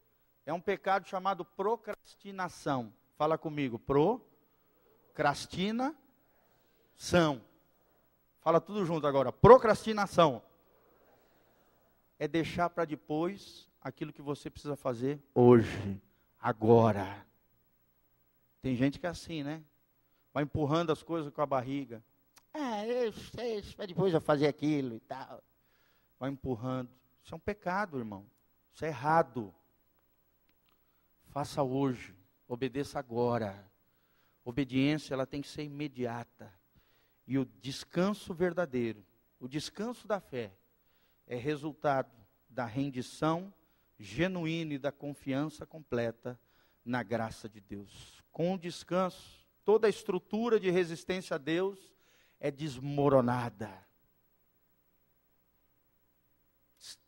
é um pecado chamado procrastinação. Fala comigo, procrastinação. Fala tudo junto agora. Procrastinação é deixar para depois aquilo que você precisa fazer hoje, agora. Tem gente que é assim, né? Vai empurrando as coisas com a barriga. Sei, para depois eu fazer aquilo e tal. Vai empurrando. Isso é um pecado, irmão. Isso é errado. Faça hoje. Obedeça agora. Obediência, ela tem que ser imediata. E o descanso verdadeiro o descanso da fé, é resultado da rendição genuína e da confiança completa na graça de Deus. Com o descanso, toda a estrutura de resistência a Deus é desmoronada.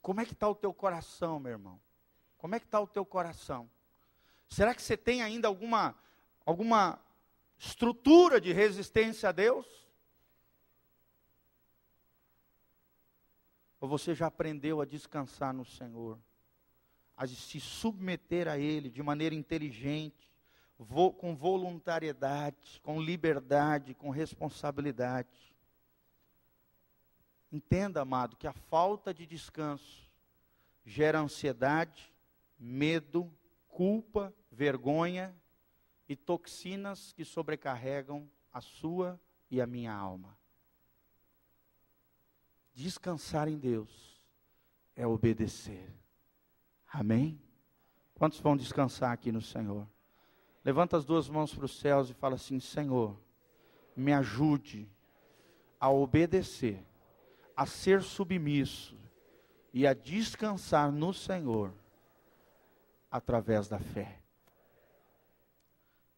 Como é que está o teu coração, meu irmão? Como é que está o teu coração? Será que você tem ainda alguma, alguma estrutura de resistência a Deus? Ou você já aprendeu a descansar no Senhor? A se submeter a Ele de maneira inteligente, vo, com voluntariedade, com liberdade, com responsabilidade. Entenda, amado, que a falta de descanso gera ansiedade, medo, culpa, vergonha e toxinas que sobrecarregam a sua e a minha alma. Descansar em Deus é obedecer. Amém? Quantos vão descansar aqui no Senhor? Levanta as duas mãos para os céus e fala assim: Senhor, me ajude a obedecer, a ser submisso e a descansar no Senhor através da fé.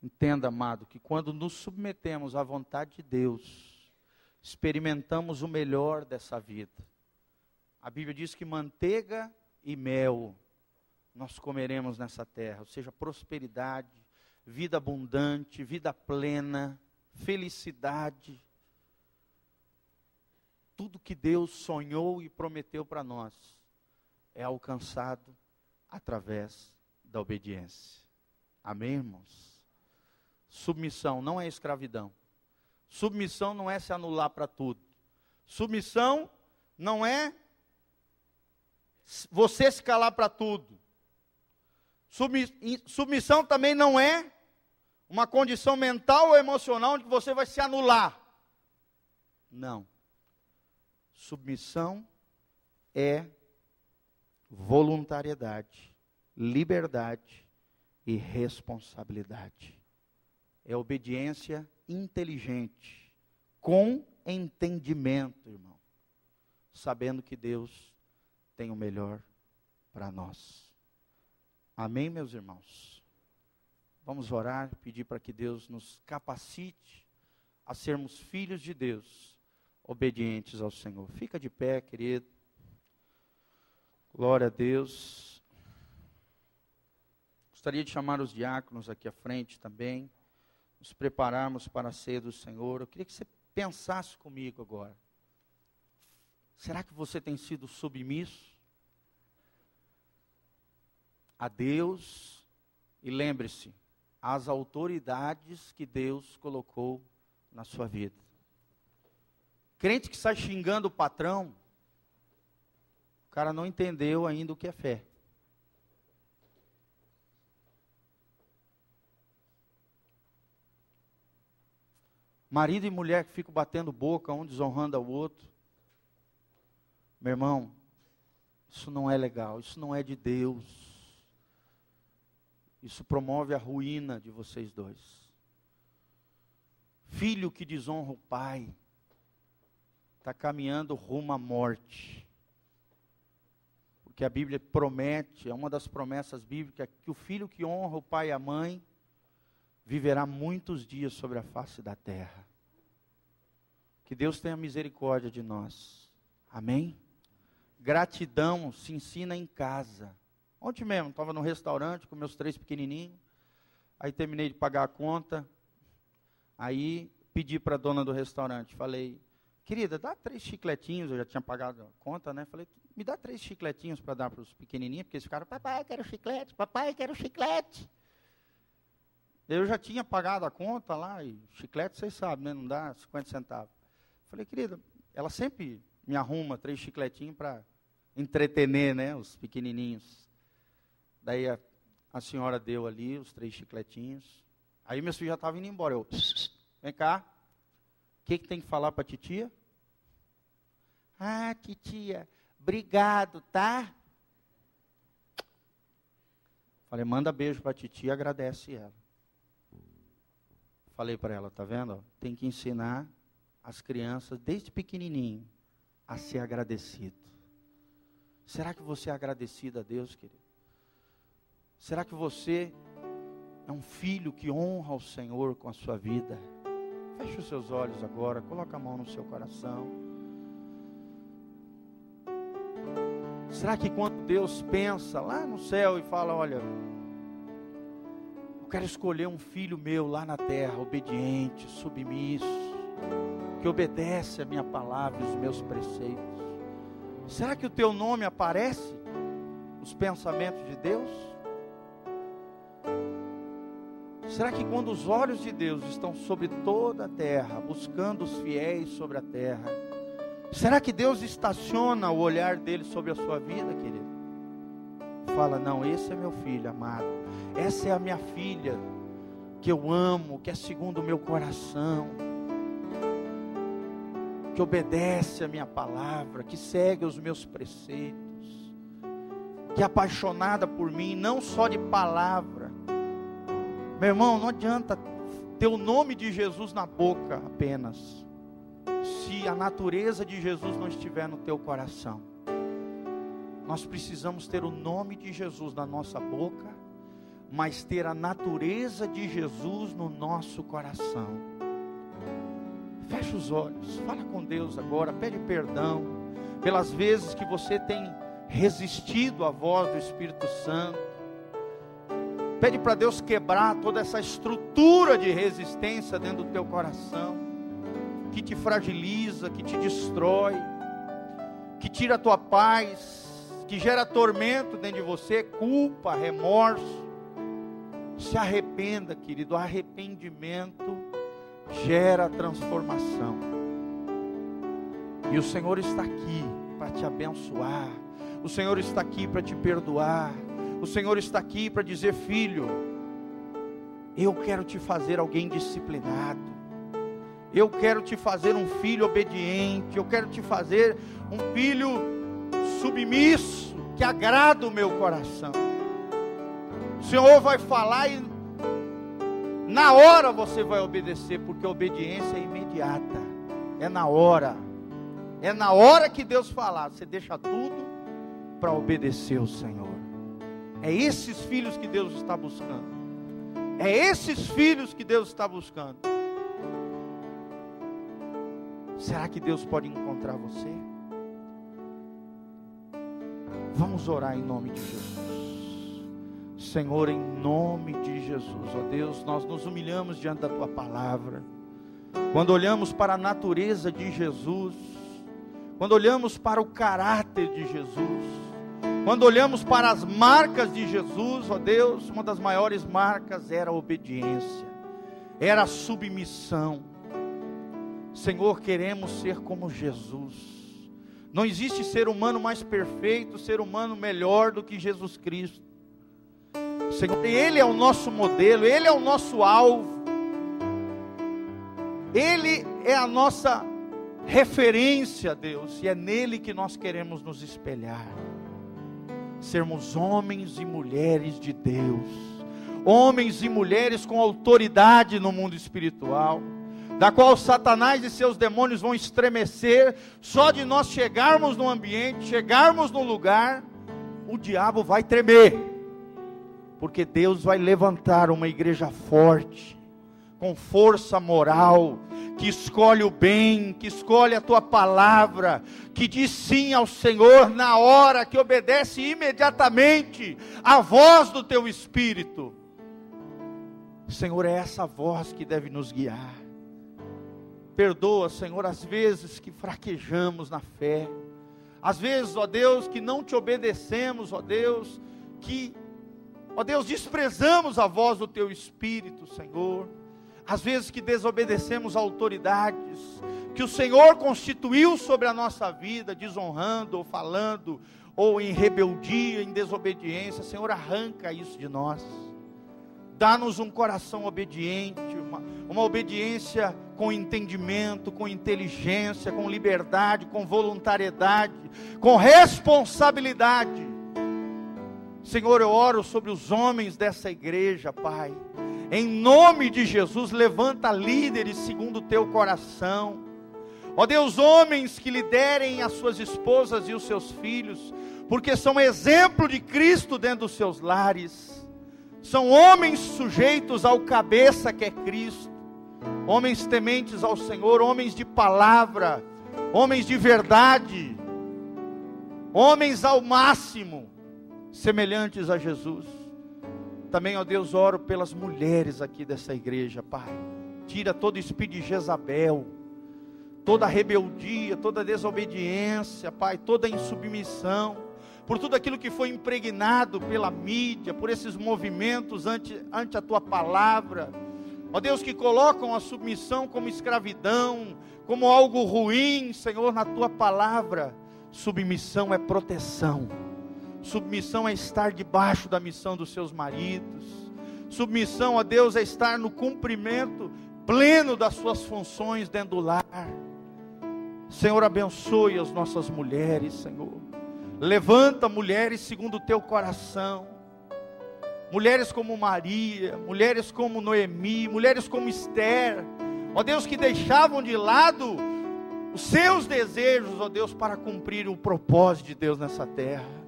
Entenda, amado, que quando nos submetemos à vontade de Deus, experimentamos o melhor dessa vida. A Bíblia diz que manteiga e mel nós comeremos nessa terra, ou seja, prosperidade, vida abundante, vida plena, felicidade. Tudo que Deus sonhou e prometeu para nós é alcançado através da obediência. Amém, irmãos? Submissão não é escravidão. Submissão não é se anular para tudo. Submissão não é você se calar para tudo. Submissão também não é uma condição mental ou emocional onde você vai se anular. Não. Submissão é voluntariedade, liberdade e responsabilidade. É obediência inteligente, com entendimento, irmão, sabendo que Deus tem o melhor para nós. Amém, meus irmãos? Vamos orar, pedir para que Deus nos capacite a sermos filhos de Deus, obedientes ao Senhor. Fica de pé, querido. Glória a Deus. Gostaria de chamar os diáconos aqui à frente também, nos prepararmos para a ceia do Senhor. Eu queria que você pensasse comigo agora. Será que você tem sido submisso a Deus? E lembre-se, às autoridades que Deus colocou na sua vida. Crente que sai xingando o patrão, o cara não entendeu ainda o que é fé. Marido e mulher que ficam batendo boca, um desonrando ao outro. Meu irmão, isso não é legal, isso não é de Deus. Isso promove a ruína de vocês dois. Filho que desonra o pai, está caminhando rumo à morte que a Bíblia promete, é uma das promessas bíblicas, que o filho que honra o pai e a mãe viverá muitos dias sobre a face da terra. Que Deus tenha misericórdia de nós. Amém? Gratidão se ensina em casa. Ontem mesmo, estava no restaurante com meus três pequenininhos. Aí terminei de pagar a conta. Aí pedi para a dona do restaurante, falei, querida, dá três chicletinhos, eu já tinha pagado a conta, né? Falei, me dá três chicletinhos para dar para os pequenininhos, porque eles ficaram, papai, quero chiclete, papai, quero chiclete. Eu já tinha pagado a conta lá, e chiclete, vocês sabem, né? Não dá 50 centavos. Falei, querida, ela sempre me arruma três chicletinhos para entretener, né? Os pequenininhos. Daí a, a senhora deu ali os três chicletinhos. Aí meus filhos já estavam indo embora. Eu, vem cá. O que, que tem que falar para a titia? Ah, titia, Obrigado, tá? Falei, manda beijo para a titia agradece ela. Falei para ela, tá vendo? Tem que ensinar as crianças desde pequenininho a ser agradecido. Será que você é agradecido a Deus, querido? Será que você é um filho que honra o Senhor com a sua vida? Feche os seus olhos agora, coloca a mão no seu coração. Será que quando Deus pensa lá no céu e fala, olha, eu quero escolher um filho meu lá na terra, obediente, submisso, que obedece a minha palavra e os meus preceitos. Será que o teu nome aparece nos pensamentos de Deus? Será que quando os olhos de Deus estão sobre toda a terra, buscando os fiéis sobre a terra, será que Deus estaciona o olhar dele sobre a sua vida, querido? Fala, não, esse é meu filho amado, essa é a minha filha que eu amo, que é segundo o meu coração, que obedece a minha palavra, que segue os meus preceitos, que é apaixonada por mim, não só de palavra, meu irmão, não adianta ter o nome de Jesus na boca apenas, se a natureza de Jesus não estiver no teu coração. Nós precisamos ter o nome de Jesus na nossa boca, mas ter a natureza de Jesus no nosso coração. Fecha os olhos, fala com Deus agora, pede perdão pelas vezes que você tem resistido à voz do Espírito Santo Pede para Deus quebrar toda essa estrutura de resistência dentro do teu coração, que te fragiliza, que te destrói, que tira a tua paz, que gera tormento dentro de você, culpa, remorso. Se arrependa, querido, arrependimento gera transformação. E o Senhor está aqui para te abençoar. O Senhor está aqui para te perdoar. O Senhor está aqui para dizer: filho, eu quero te fazer alguém disciplinado. Eu quero te fazer um filho obediente. Eu quero te fazer um filho submisso, que agrada o meu coração. O Senhor vai falar e na hora você vai obedecer, porque a obediência é imediata. É na hora. É na hora que Deus falar, você deixa tudo para obedecer o Senhor. É esses filhos que Deus está buscando. É esses filhos que Deus está buscando. Será que Deus pode encontrar você? Vamos orar em nome de Jesus. Senhor, em nome de Jesus, ó Deus, nós nos humilhamos diante da tua palavra. Quando olhamos para a natureza de Jesus, quando olhamos para o caráter de Jesus, quando olhamos para as marcas de Jesus, ó Deus, uma das maiores marcas era a obediência, era a submissão. Senhor, queremos ser como Jesus. Não existe ser humano mais perfeito, ser humano melhor do que Jesus Cristo. Senhor, Ele é o nosso modelo, Ele é o nosso alvo, Ele é a nossa referência, Deus, e é nele que nós queremos nos espelhar sermos homens e mulheres de Deus, homens e mulheres com autoridade no mundo espiritual, da qual Satanás e seus demônios vão estremecer, só de nós chegarmos no ambiente, chegarmos no lugar, o diabo vai tremer, porque Deus vai levantar uma igreja forte, com força moral, que escolhe o bem, que escolhe a tua palavra, que diz sim ao Senhor na hora, que obedece imediatamente à voz do teu espírito. Senhor, é essa voz que deve nos guiar. Perdoa, Senhor, as vezes que fraquejamos na fé, às vezes, ó Deus, que não te obedecemos, ó Deus, que, ó Deus, desprezamos a voz do teu espírito, Senhor às vezes que desobedecemos autoridades que o Senhor constituiu sobre a nossa vida, desonrando ou falando, ou em rebeldia, em desobediência, Senhor, arranca isso de nós. Dá-nos um coração obediente, uma, uma obediência com entendimento, com inteligência, com liberdade, com voluntariedade, com responsabilidade. Senhor, eu oro sobre os homens dessa igreja, Pai em nome de Jesus, levanta líderes segundo o teu coração. Ó Deus, homens que liderem as suas esposas e os seus filhos, porque são exemplo de Cristo dentro dos seus lares. São homens sujeitos ao cabeça que é Cristo, homens tementes ao Senhor, homens de palavra, homens de verdade, homens ao máximo, semelhantes a Jesus. Também, ó Deus, oro pelas mulheres aqui dessa igreja, Pai. Tira todo espírito de Jezabel, toda rebeldia, toda desobediência, Pai, toda insubmissão, por tudo aquilo que foi impregnado pela mídia, por esses movimentos ante, ante a tua palavra. Ó Deus, que colocam a submissão como escravidão, como algo ruim, Senhor, na tua palavra. Submissão é proteção. Submissão é estar debaixo da missão dos seus maridos. Submissão a Deus é estar no cumprimento pleno das suas funções dentro do lar. Senhor, abençoe as nossas mulheres, Senhor. Levanta mulheres segundo o teu coração. Mulheres como Maria, mulheres como Noemi, mulheres como Esther. Ó Deus, que deixavam de lado os seus desejos, ó Deus, para cumprir o propósito de Deus nessa terra.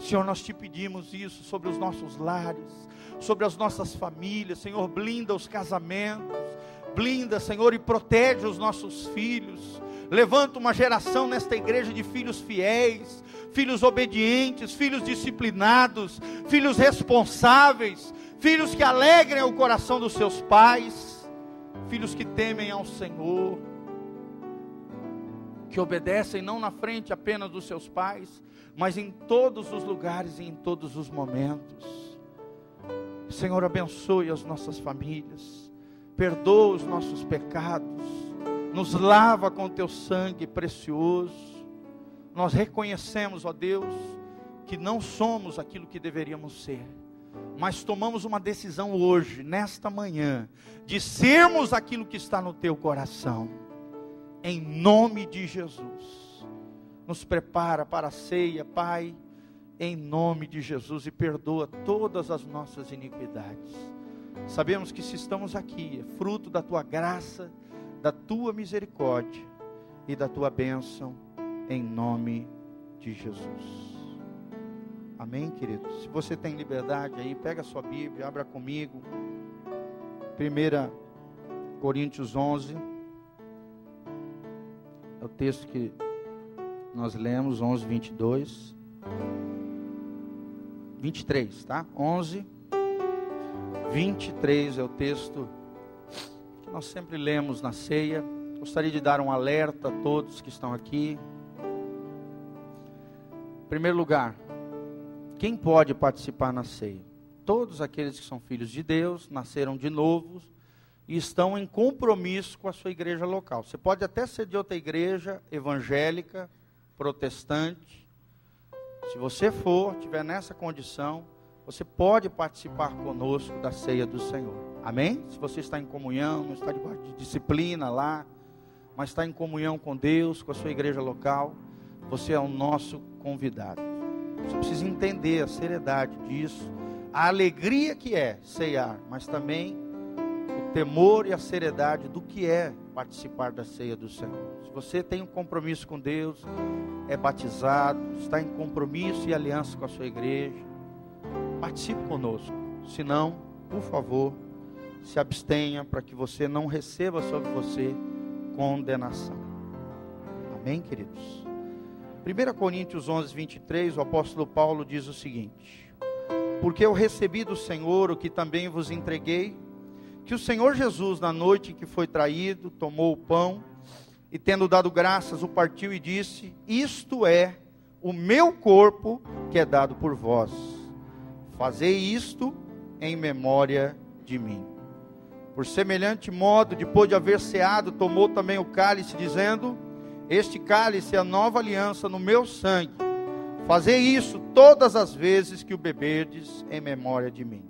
Senhor, nós te pedimos isso sobre os nossos lares, sobre as nossas famílias. Senhor, blinda os casamentos, blinda, Senhor, e protege os nossos filhos. Levanta uma geração nesta igreja de filhos fiéis, filhos obedientes, filhos disciplinados, filhos responsáveis, filhos que alegrem o coração dos seus pais, filhos que temem ao Senhor, que obedecem não na frente apenas dos seus pais, mas em todos os lugares e em todos os momentos. Senhor, abençoe as nossas famílias, perdoa os nossos pecados, nos lava com teu sangue precioso. Nós reconhecemos, ó Deus, que não somos aquilo que deveríamos ser, mas tomamos uma decisão hoje, nesta manhã, de sermos aquilo que está no teu coração, em nome de Jesus nos prepara para a ceia, Pai, em nome de Jesus e perdoa todas as nossas iniquidades. Sabemos que se estamos aqui, é fruto da tua graça, da tua misericórdia e da tua bênção, em nome de Jesus. Amém, querido? Se você tem liberdade aí, pega a sua Bíblia, abra comigo. 1 Coríntios 11. É o texto que nós lemos 11, 22. 23, tá? 11, 23 é o texto que nós sempre lemos na ceia. Gostaria de dar um alerta a todos que estão aqui. Em primeiro lugar, quem pode participar na ceia? Todos aqueles que são filhos de Deus, nasceram de novo e estão em compromisso com a sua igreja local. Você pode até ser de outra igreja evangélica, protestante, se você for, tiver nessa condição, você pode participar conosco da ceia do Senhor. Amém? Se você está em comunhão, não está debaixo de disciplina lá, mas está em comunhão com Deus, com a sua igreja local, você é o nosso convidado. Você precisa entender a seriedade disso, a alegria que é ceiar, mas também temor e a seriedade do que é participar da ceia do Senhor. Se você tem um compromisso com Deus, é batizado, está em compromisso e aliança com a sua igreja, participe conosco. Se não, por favor, se abstenha para que você não receba sobre você condenação. Amém, queridos? 1 Coríntios 11, 23, o apóstolo Paulo diz o seguinte: Porque eu recebi do Senhor o que também vos entreguei, que o Senhor Jesus, na noite em que foi traído, tomou o pão e tendo dado graças, o partiu e disse: Isto é o meu corpo que é dado por vós. Fazei isto em memória de mim. Por semelhante modo, depois de haver ceado, tomou também o cálice, dizendo: Este cálice é a nova aliança no meu sangue. Fazei isso todas as vezes que o beberdes em memória de mim.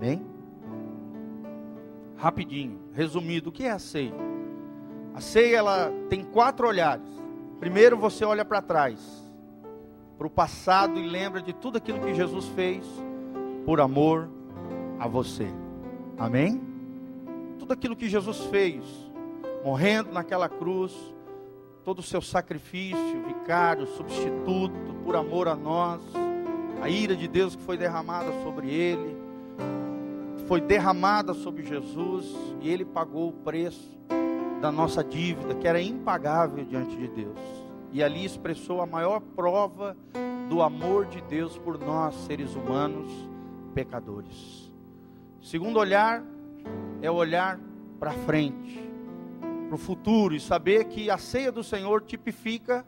Amém? Rapidinho, resumido, o que é a ceia? A ceia ela tem quatro olhares. Primeiro você olha para trás, para o passado e lembra de tudo aquilo que Jesus fez por amor a você. Amém? Tudo aquilo que Jesus fez, morrendo naquela cruz, todo o seu sacrifício, vicário, substituto, por amor a nós, a ira de Deus que foi derramada sobre ele, foi derramada sobre Jesus e ele pagou o preço da nossa dívida, que era impagável diante de Deus. E ali expressou a maior prova do amor de Deus por nós, seres humanos pecadores. Segundo olhar é olhar para frente, para o futuro e saber que a ceia do Senhor tipifica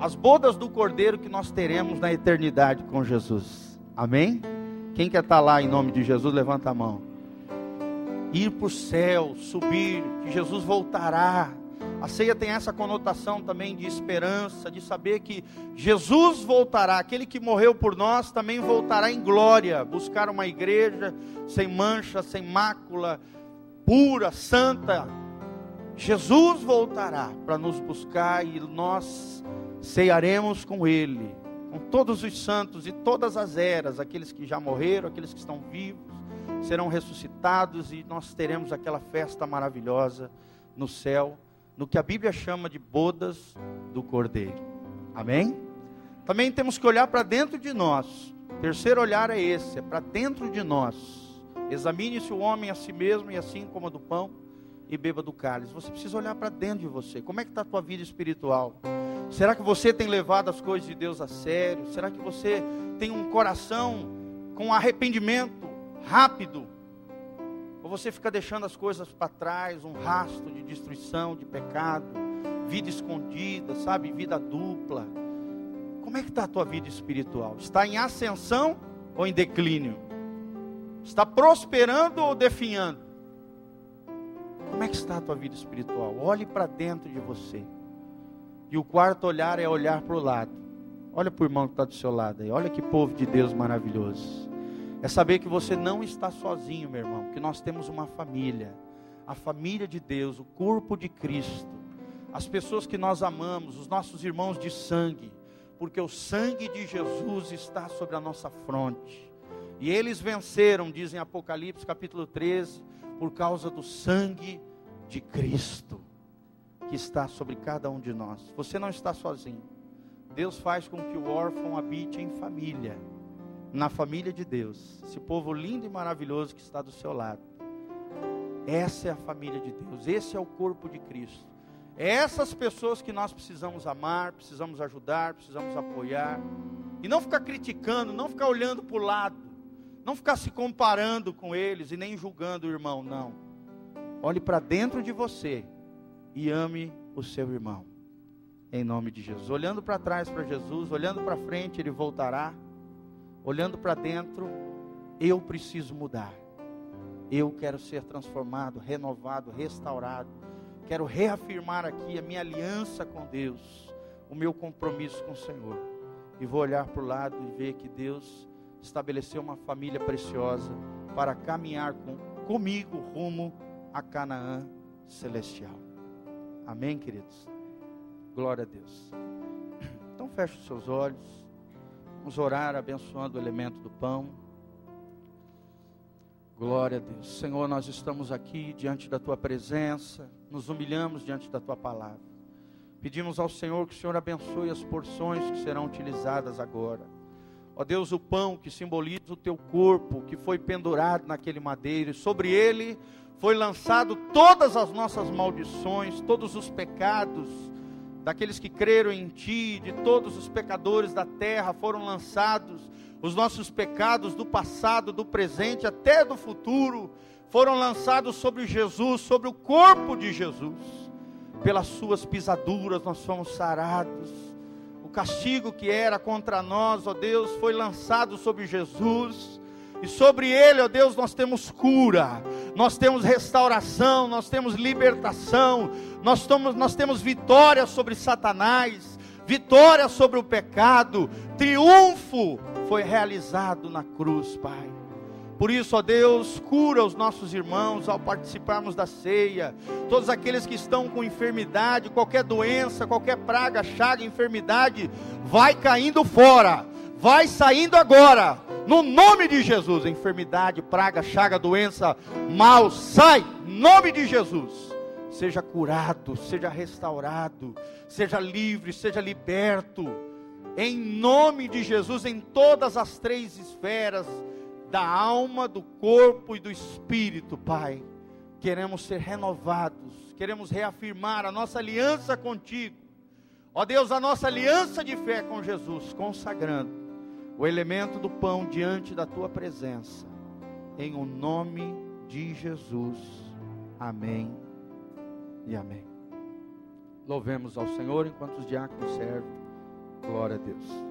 as bodas do Cordeiro que nós teremos na eternidade com Jesus. Amém? Quem quer estar lá em nome de Jesus, levanta a mão. Ir para o céu, subir, que Jesus voltará. A ceia tem essa conotação também de esperança, de saber que Jesus voltará, aquele que morreu por nós também voltará em glória, buscar uma igreja sem mancha, sem mácula, pura, santa. Jesus voltará para nos buscar e nós cearemos com Ele, com todos os santos e todas as eras, aqueles que já morreram, aqueles que estão vivos, serão ressuscitados e nós teremos aquela festa maravilhosa no céu, no que a Bíblia chama de bodas do Cordeiro. Amém? Também temos que olhar para dentro de nós. O terceiro olhar é esse, é para dentro de nós. Examine-se o homem a si mesmo e assim como do pão e beba do cálice. Você precisa olhar para dentro de você. Como é que está a tua vida espiritual? Será que você tem levado as coisas de Deus a sério? Será que você tem um coração com arrependimento rápido? Ou você fica deixando as coisas para trás, um rastro de destruição, de pecado, vida escondida, sabe, vida dupla? Como é que está a tua vida espiritual? Está em ascensão ou em declínio? Está prosperando ou definhando? Como é que está a tua vida espiritual? Olhe para dentro de você. E o quarto olhar é olhar para o lado. Olha para o irmão que está do seu lado aí. Olha que povo de Deus maravilhoso. É saber que você não está sozinho, meu irmão. Que nós temos uma família. A família de Deus, o corpo de Cristo. As pessoas que nós amamos, os nossos irmãos de sangue. Porque o sangue de Jesus está sobre a nossa fronte. E eles venceram, dizem Apocalipse capítulo 13, por causa do sangue de Cristo que está sobre cada um de nós. Você não está sozinho. Deus faz com que o órfão habite em família, na família de Deus. Esse povo lindo e maravilhoso que está do seu lado. Essa é a família de Deus, esse é o corpo de Cristo. É essas pessoas que nós precisamos amar, precisamos ajudar, precisamos apoiar. E não ficar criticando, não ficar olhando para o lado, não ficar se comparando com eles e nem julgando o irmão, não. Olhe para dentro de você e ame o seu irmão. Em nome de Jesus. Olhando para trás para Jesus, olhando para frente, ele voltará. Olhando para dentro, eu preciso mudar. Eu quero ser transformado, renovado, restaurado. Quero reafirmar aqui a minha aliança com Deus, o meu compromisso com o Senhor. E vou olhar para o lado e ver que Deus estabeleceu uma família preciosa para caminhar com, comigo rumo a Canaã celestial. Amém, queridos? Glória a Deus. Então feche os seus olhos. Vamos orar abençoando o elemento do pão. Glória a Deus. Senhor, nós estamos aqui diante da tua presença, nos humilhamos diante da tua palavra. Pedimos ao Senhor que o Senhor abençoe as porções que serão utilizadas agora. Ó Deus, o pão que simboliza o teu corpo, que foi pendurado naquele madeiro, e sobre ele foi lançado todas as nossas maldições, todos os pecados daqueles que creram em Ti, de todos os pecadores da terra foram lançados, os nossos pecados do passado, do presente, até do futuro, foram lançados sobre Jesus, sobre o corpo de Jesus. Pelas Suas pisaduras nós fomos sarados. O castigo que era contra nós, ó Deus, foi lançado sobre Jesus E sobre ele, ó Deus, nós temos cura, nós temos restauração, nós temos libertação, nós, nós temos vitória sobre Satanás, vitória sobre o pecado, triunfo foi realizado na cruz, Pai. Por isso, ó Deus, cura os nossos irmãos ao participarmos da ceia. Todos aqueles que estão com enfermidade, qualquer doença, qualquer praga, chaga, enfermidade, vai caindo fora, vai saindo agora. No nome de Jesus, enfermidade, praga, chaga, doença, mal, sai, nome de Jesus. Seja curado, seja restaurado, seja livre, seja liberto. Em nome de Jesus, em todas as três esferas da alma, do corpo e do espírito, Pai. Queremos ser renovados, queremos reafirmar a nossa aliança contigo. Ó Deus, a nossa aliança de fé com Jesus, consagrando o elemento do pão diante da tua presença. Em o nome de Jesus. Amém e amém. Louvemos ao Senhor enquanto os diáconos servem. Glória a Deus.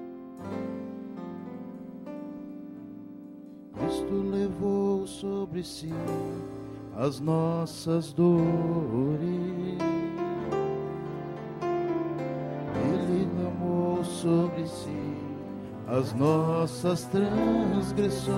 Cristo levou sobre si as nossas dores. Ele tomou sobre si as nossas transgressões.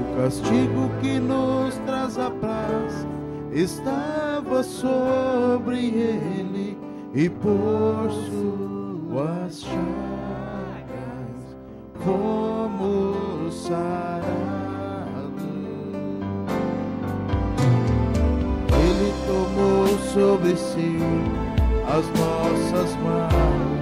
O castigo que nos traz a paz estava sobre ele e por suas chagas como sarado. Ele tomou sobre si as nossas maldições.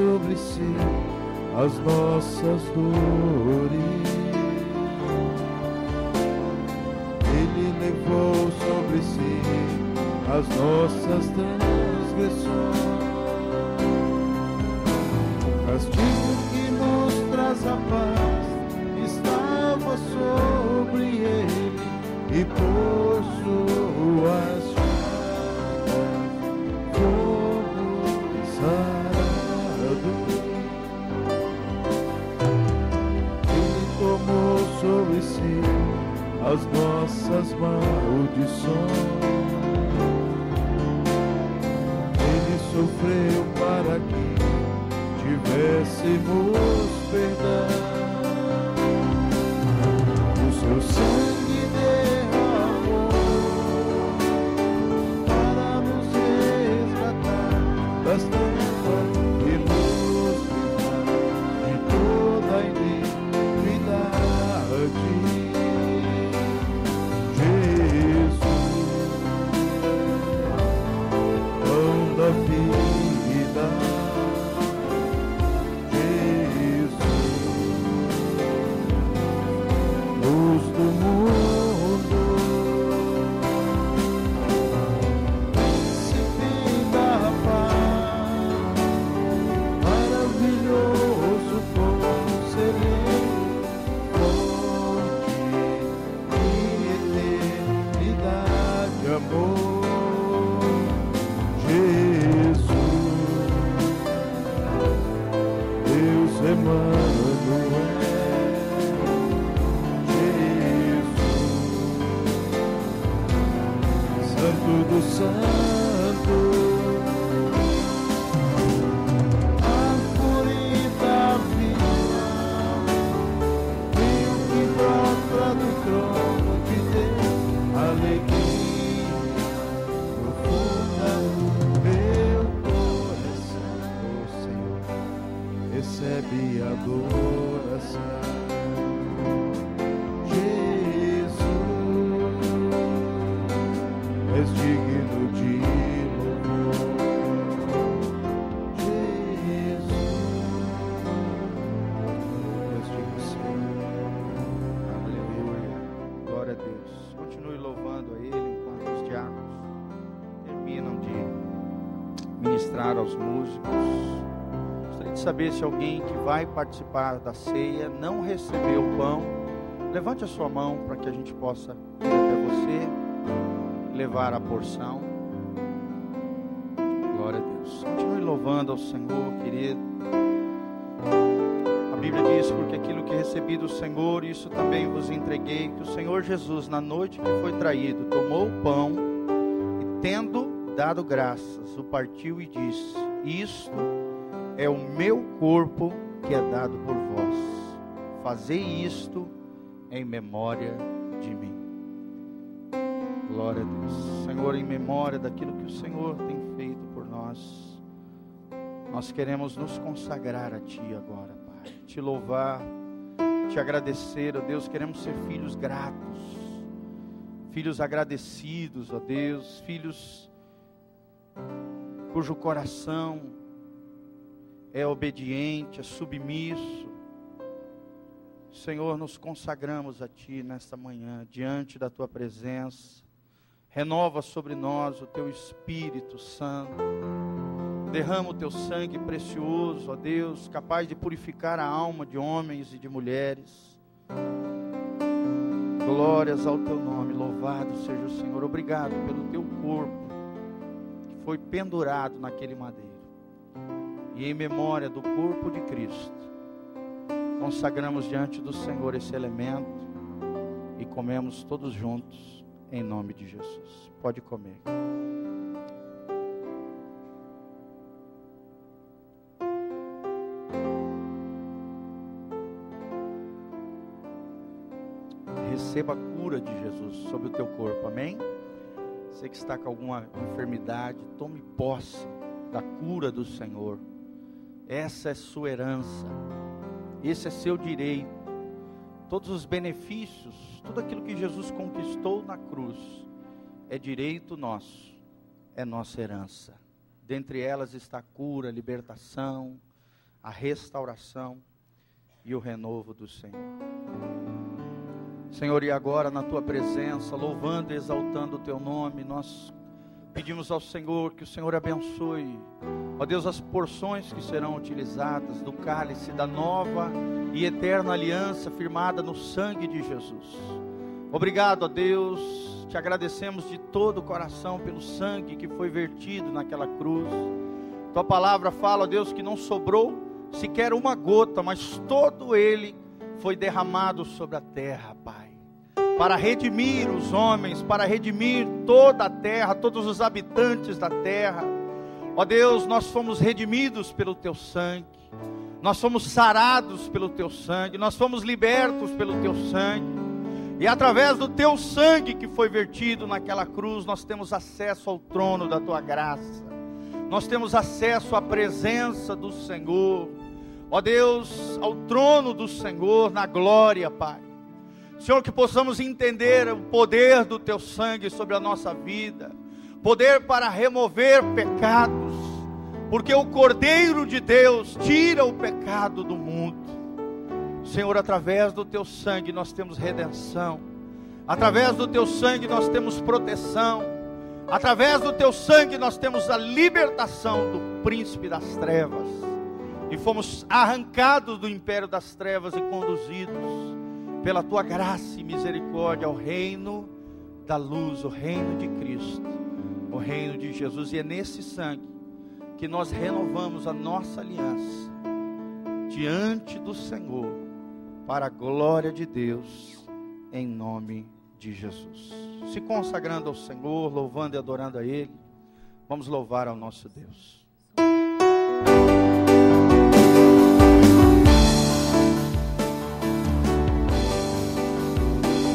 Sobre si as nossas dores. Ele levou sobre si as nossas transgressões. O castigo que nos traz a paz estava sobre ele e por suas as nossas maldições. Ele sofreu para que tivéssemos perdão. O seu sangue és digno de louvor. Jesus, és digno, Senhor. Aleluia. Glória a Deus. Continue louvando a Ele enquanto os diáconos terminam de ministrar aos músicos. Gostaria de saber se alguém que vai participar da ceia não recebeu o pão. Levante a sua mão para que a gente possa levar a porção. Glória a Deus. Continue louvando ao Senhor, querido. A Bíblia diz: Porque aquilo que recebi do Senhor, isso também vos entreguei. Que o Senhor Jesus, na noite que foi traído, tomou o pão e, tendo dado graças, o partiu e disse: Isto é o meu corpo que é dado por vós. Fazei isto em memória de mim. Glória a Deus. Senhor, em memória daquilo que o Senhor tem feito por nós, nós queremos nos consagrar a Ti agora, Pai. Te louvar, te agradecer, ó Deus. Queremos ser filhos gratos, filhos agradecidos, ó Deus, filhos cujo coração é obediente, é submisso. Senhor, nos consagramos a Ti nesta manhã, diante da Tua presença. Renova sobre nós o Teu Espírito Santo. Derrama o Teu sangue precioso, ó Deus, capaz de purificar a alma de homens e de mulheres. Glórias ao Teu nome, louvado seja o Senhor. Obrigado pelo Teu corpo que foi pendurado naquele madeiro. E em memória do corpo de Cristo, consagramos diante do Senhor esse elemento e comemos todos juntos em nome de Jesus. Pode comer. Receba a cura de Jesus sobre o teu corpo, amém? Você que está com alguma enfermidade, tome posse da cura do Senhor. Essa é sua herança. Esse é seu direito. Todos os benefícios, tudo aquilo que Jesus conquistou na cruz, é direito nosso, é nossa herança. Dentre elas está a cura, a libertação, a restauração e o renovo do Senhor. Senhor, e agora na tua presença, louvando e exaltando o teu nome, nós pedimos ao Senhor que o Senhor abençoe, ó Deus, as porções que serão utilizadas do cálice da nova e eterna aliança firmada no sangue de Jesus. Obrigado, ó Deus, te agradecemos de todo o coração pelo sangue que foi vertido naquela cruz. Tua palavra fala, ó Deus, que não sobrou sequer uma gota, mas todo ele foi derramado sobre a terra, Pai para redimir os homens, para redimir toda a terra, todos os habitantes da terra. Ó Deus, nós fomos redimidos pelo teu sangue, nós fomos sarados pelo teu sangue, nós fomos libertos pelo teu sangue, e através do teu sangue que foi vertido naquela cruz, nós temos acesso ao trono da tua graça, nós temos acesso à presença do Senhor, ó Deus, ao trono do Senhor na glória, Pai. Senhor, que possamos entender o poder do teu sangue sobre a nossa vida, poder para remover pecados, porque o Cordeiro de Deus tira o pecado do mundo. Senhor, através do teu sangue nós temos redenção, através do teu sangue nós temos proteção, através do teu sangue nós temos a libertação do príncipe das trevas, e fomos arrancados do império das trevas e conduzidos pela tua graça e misericórdia ao reino da luz, o reino de Cristo, o reino de Jesus. E é nesse sangue que nós renovamos a nossa aliança diante do Senhor, para a glória de Deus, em nome de Jesus. Se consagrando ao Senhor, louvando e adorando a Ele, vamos louvar ao nosso Deus.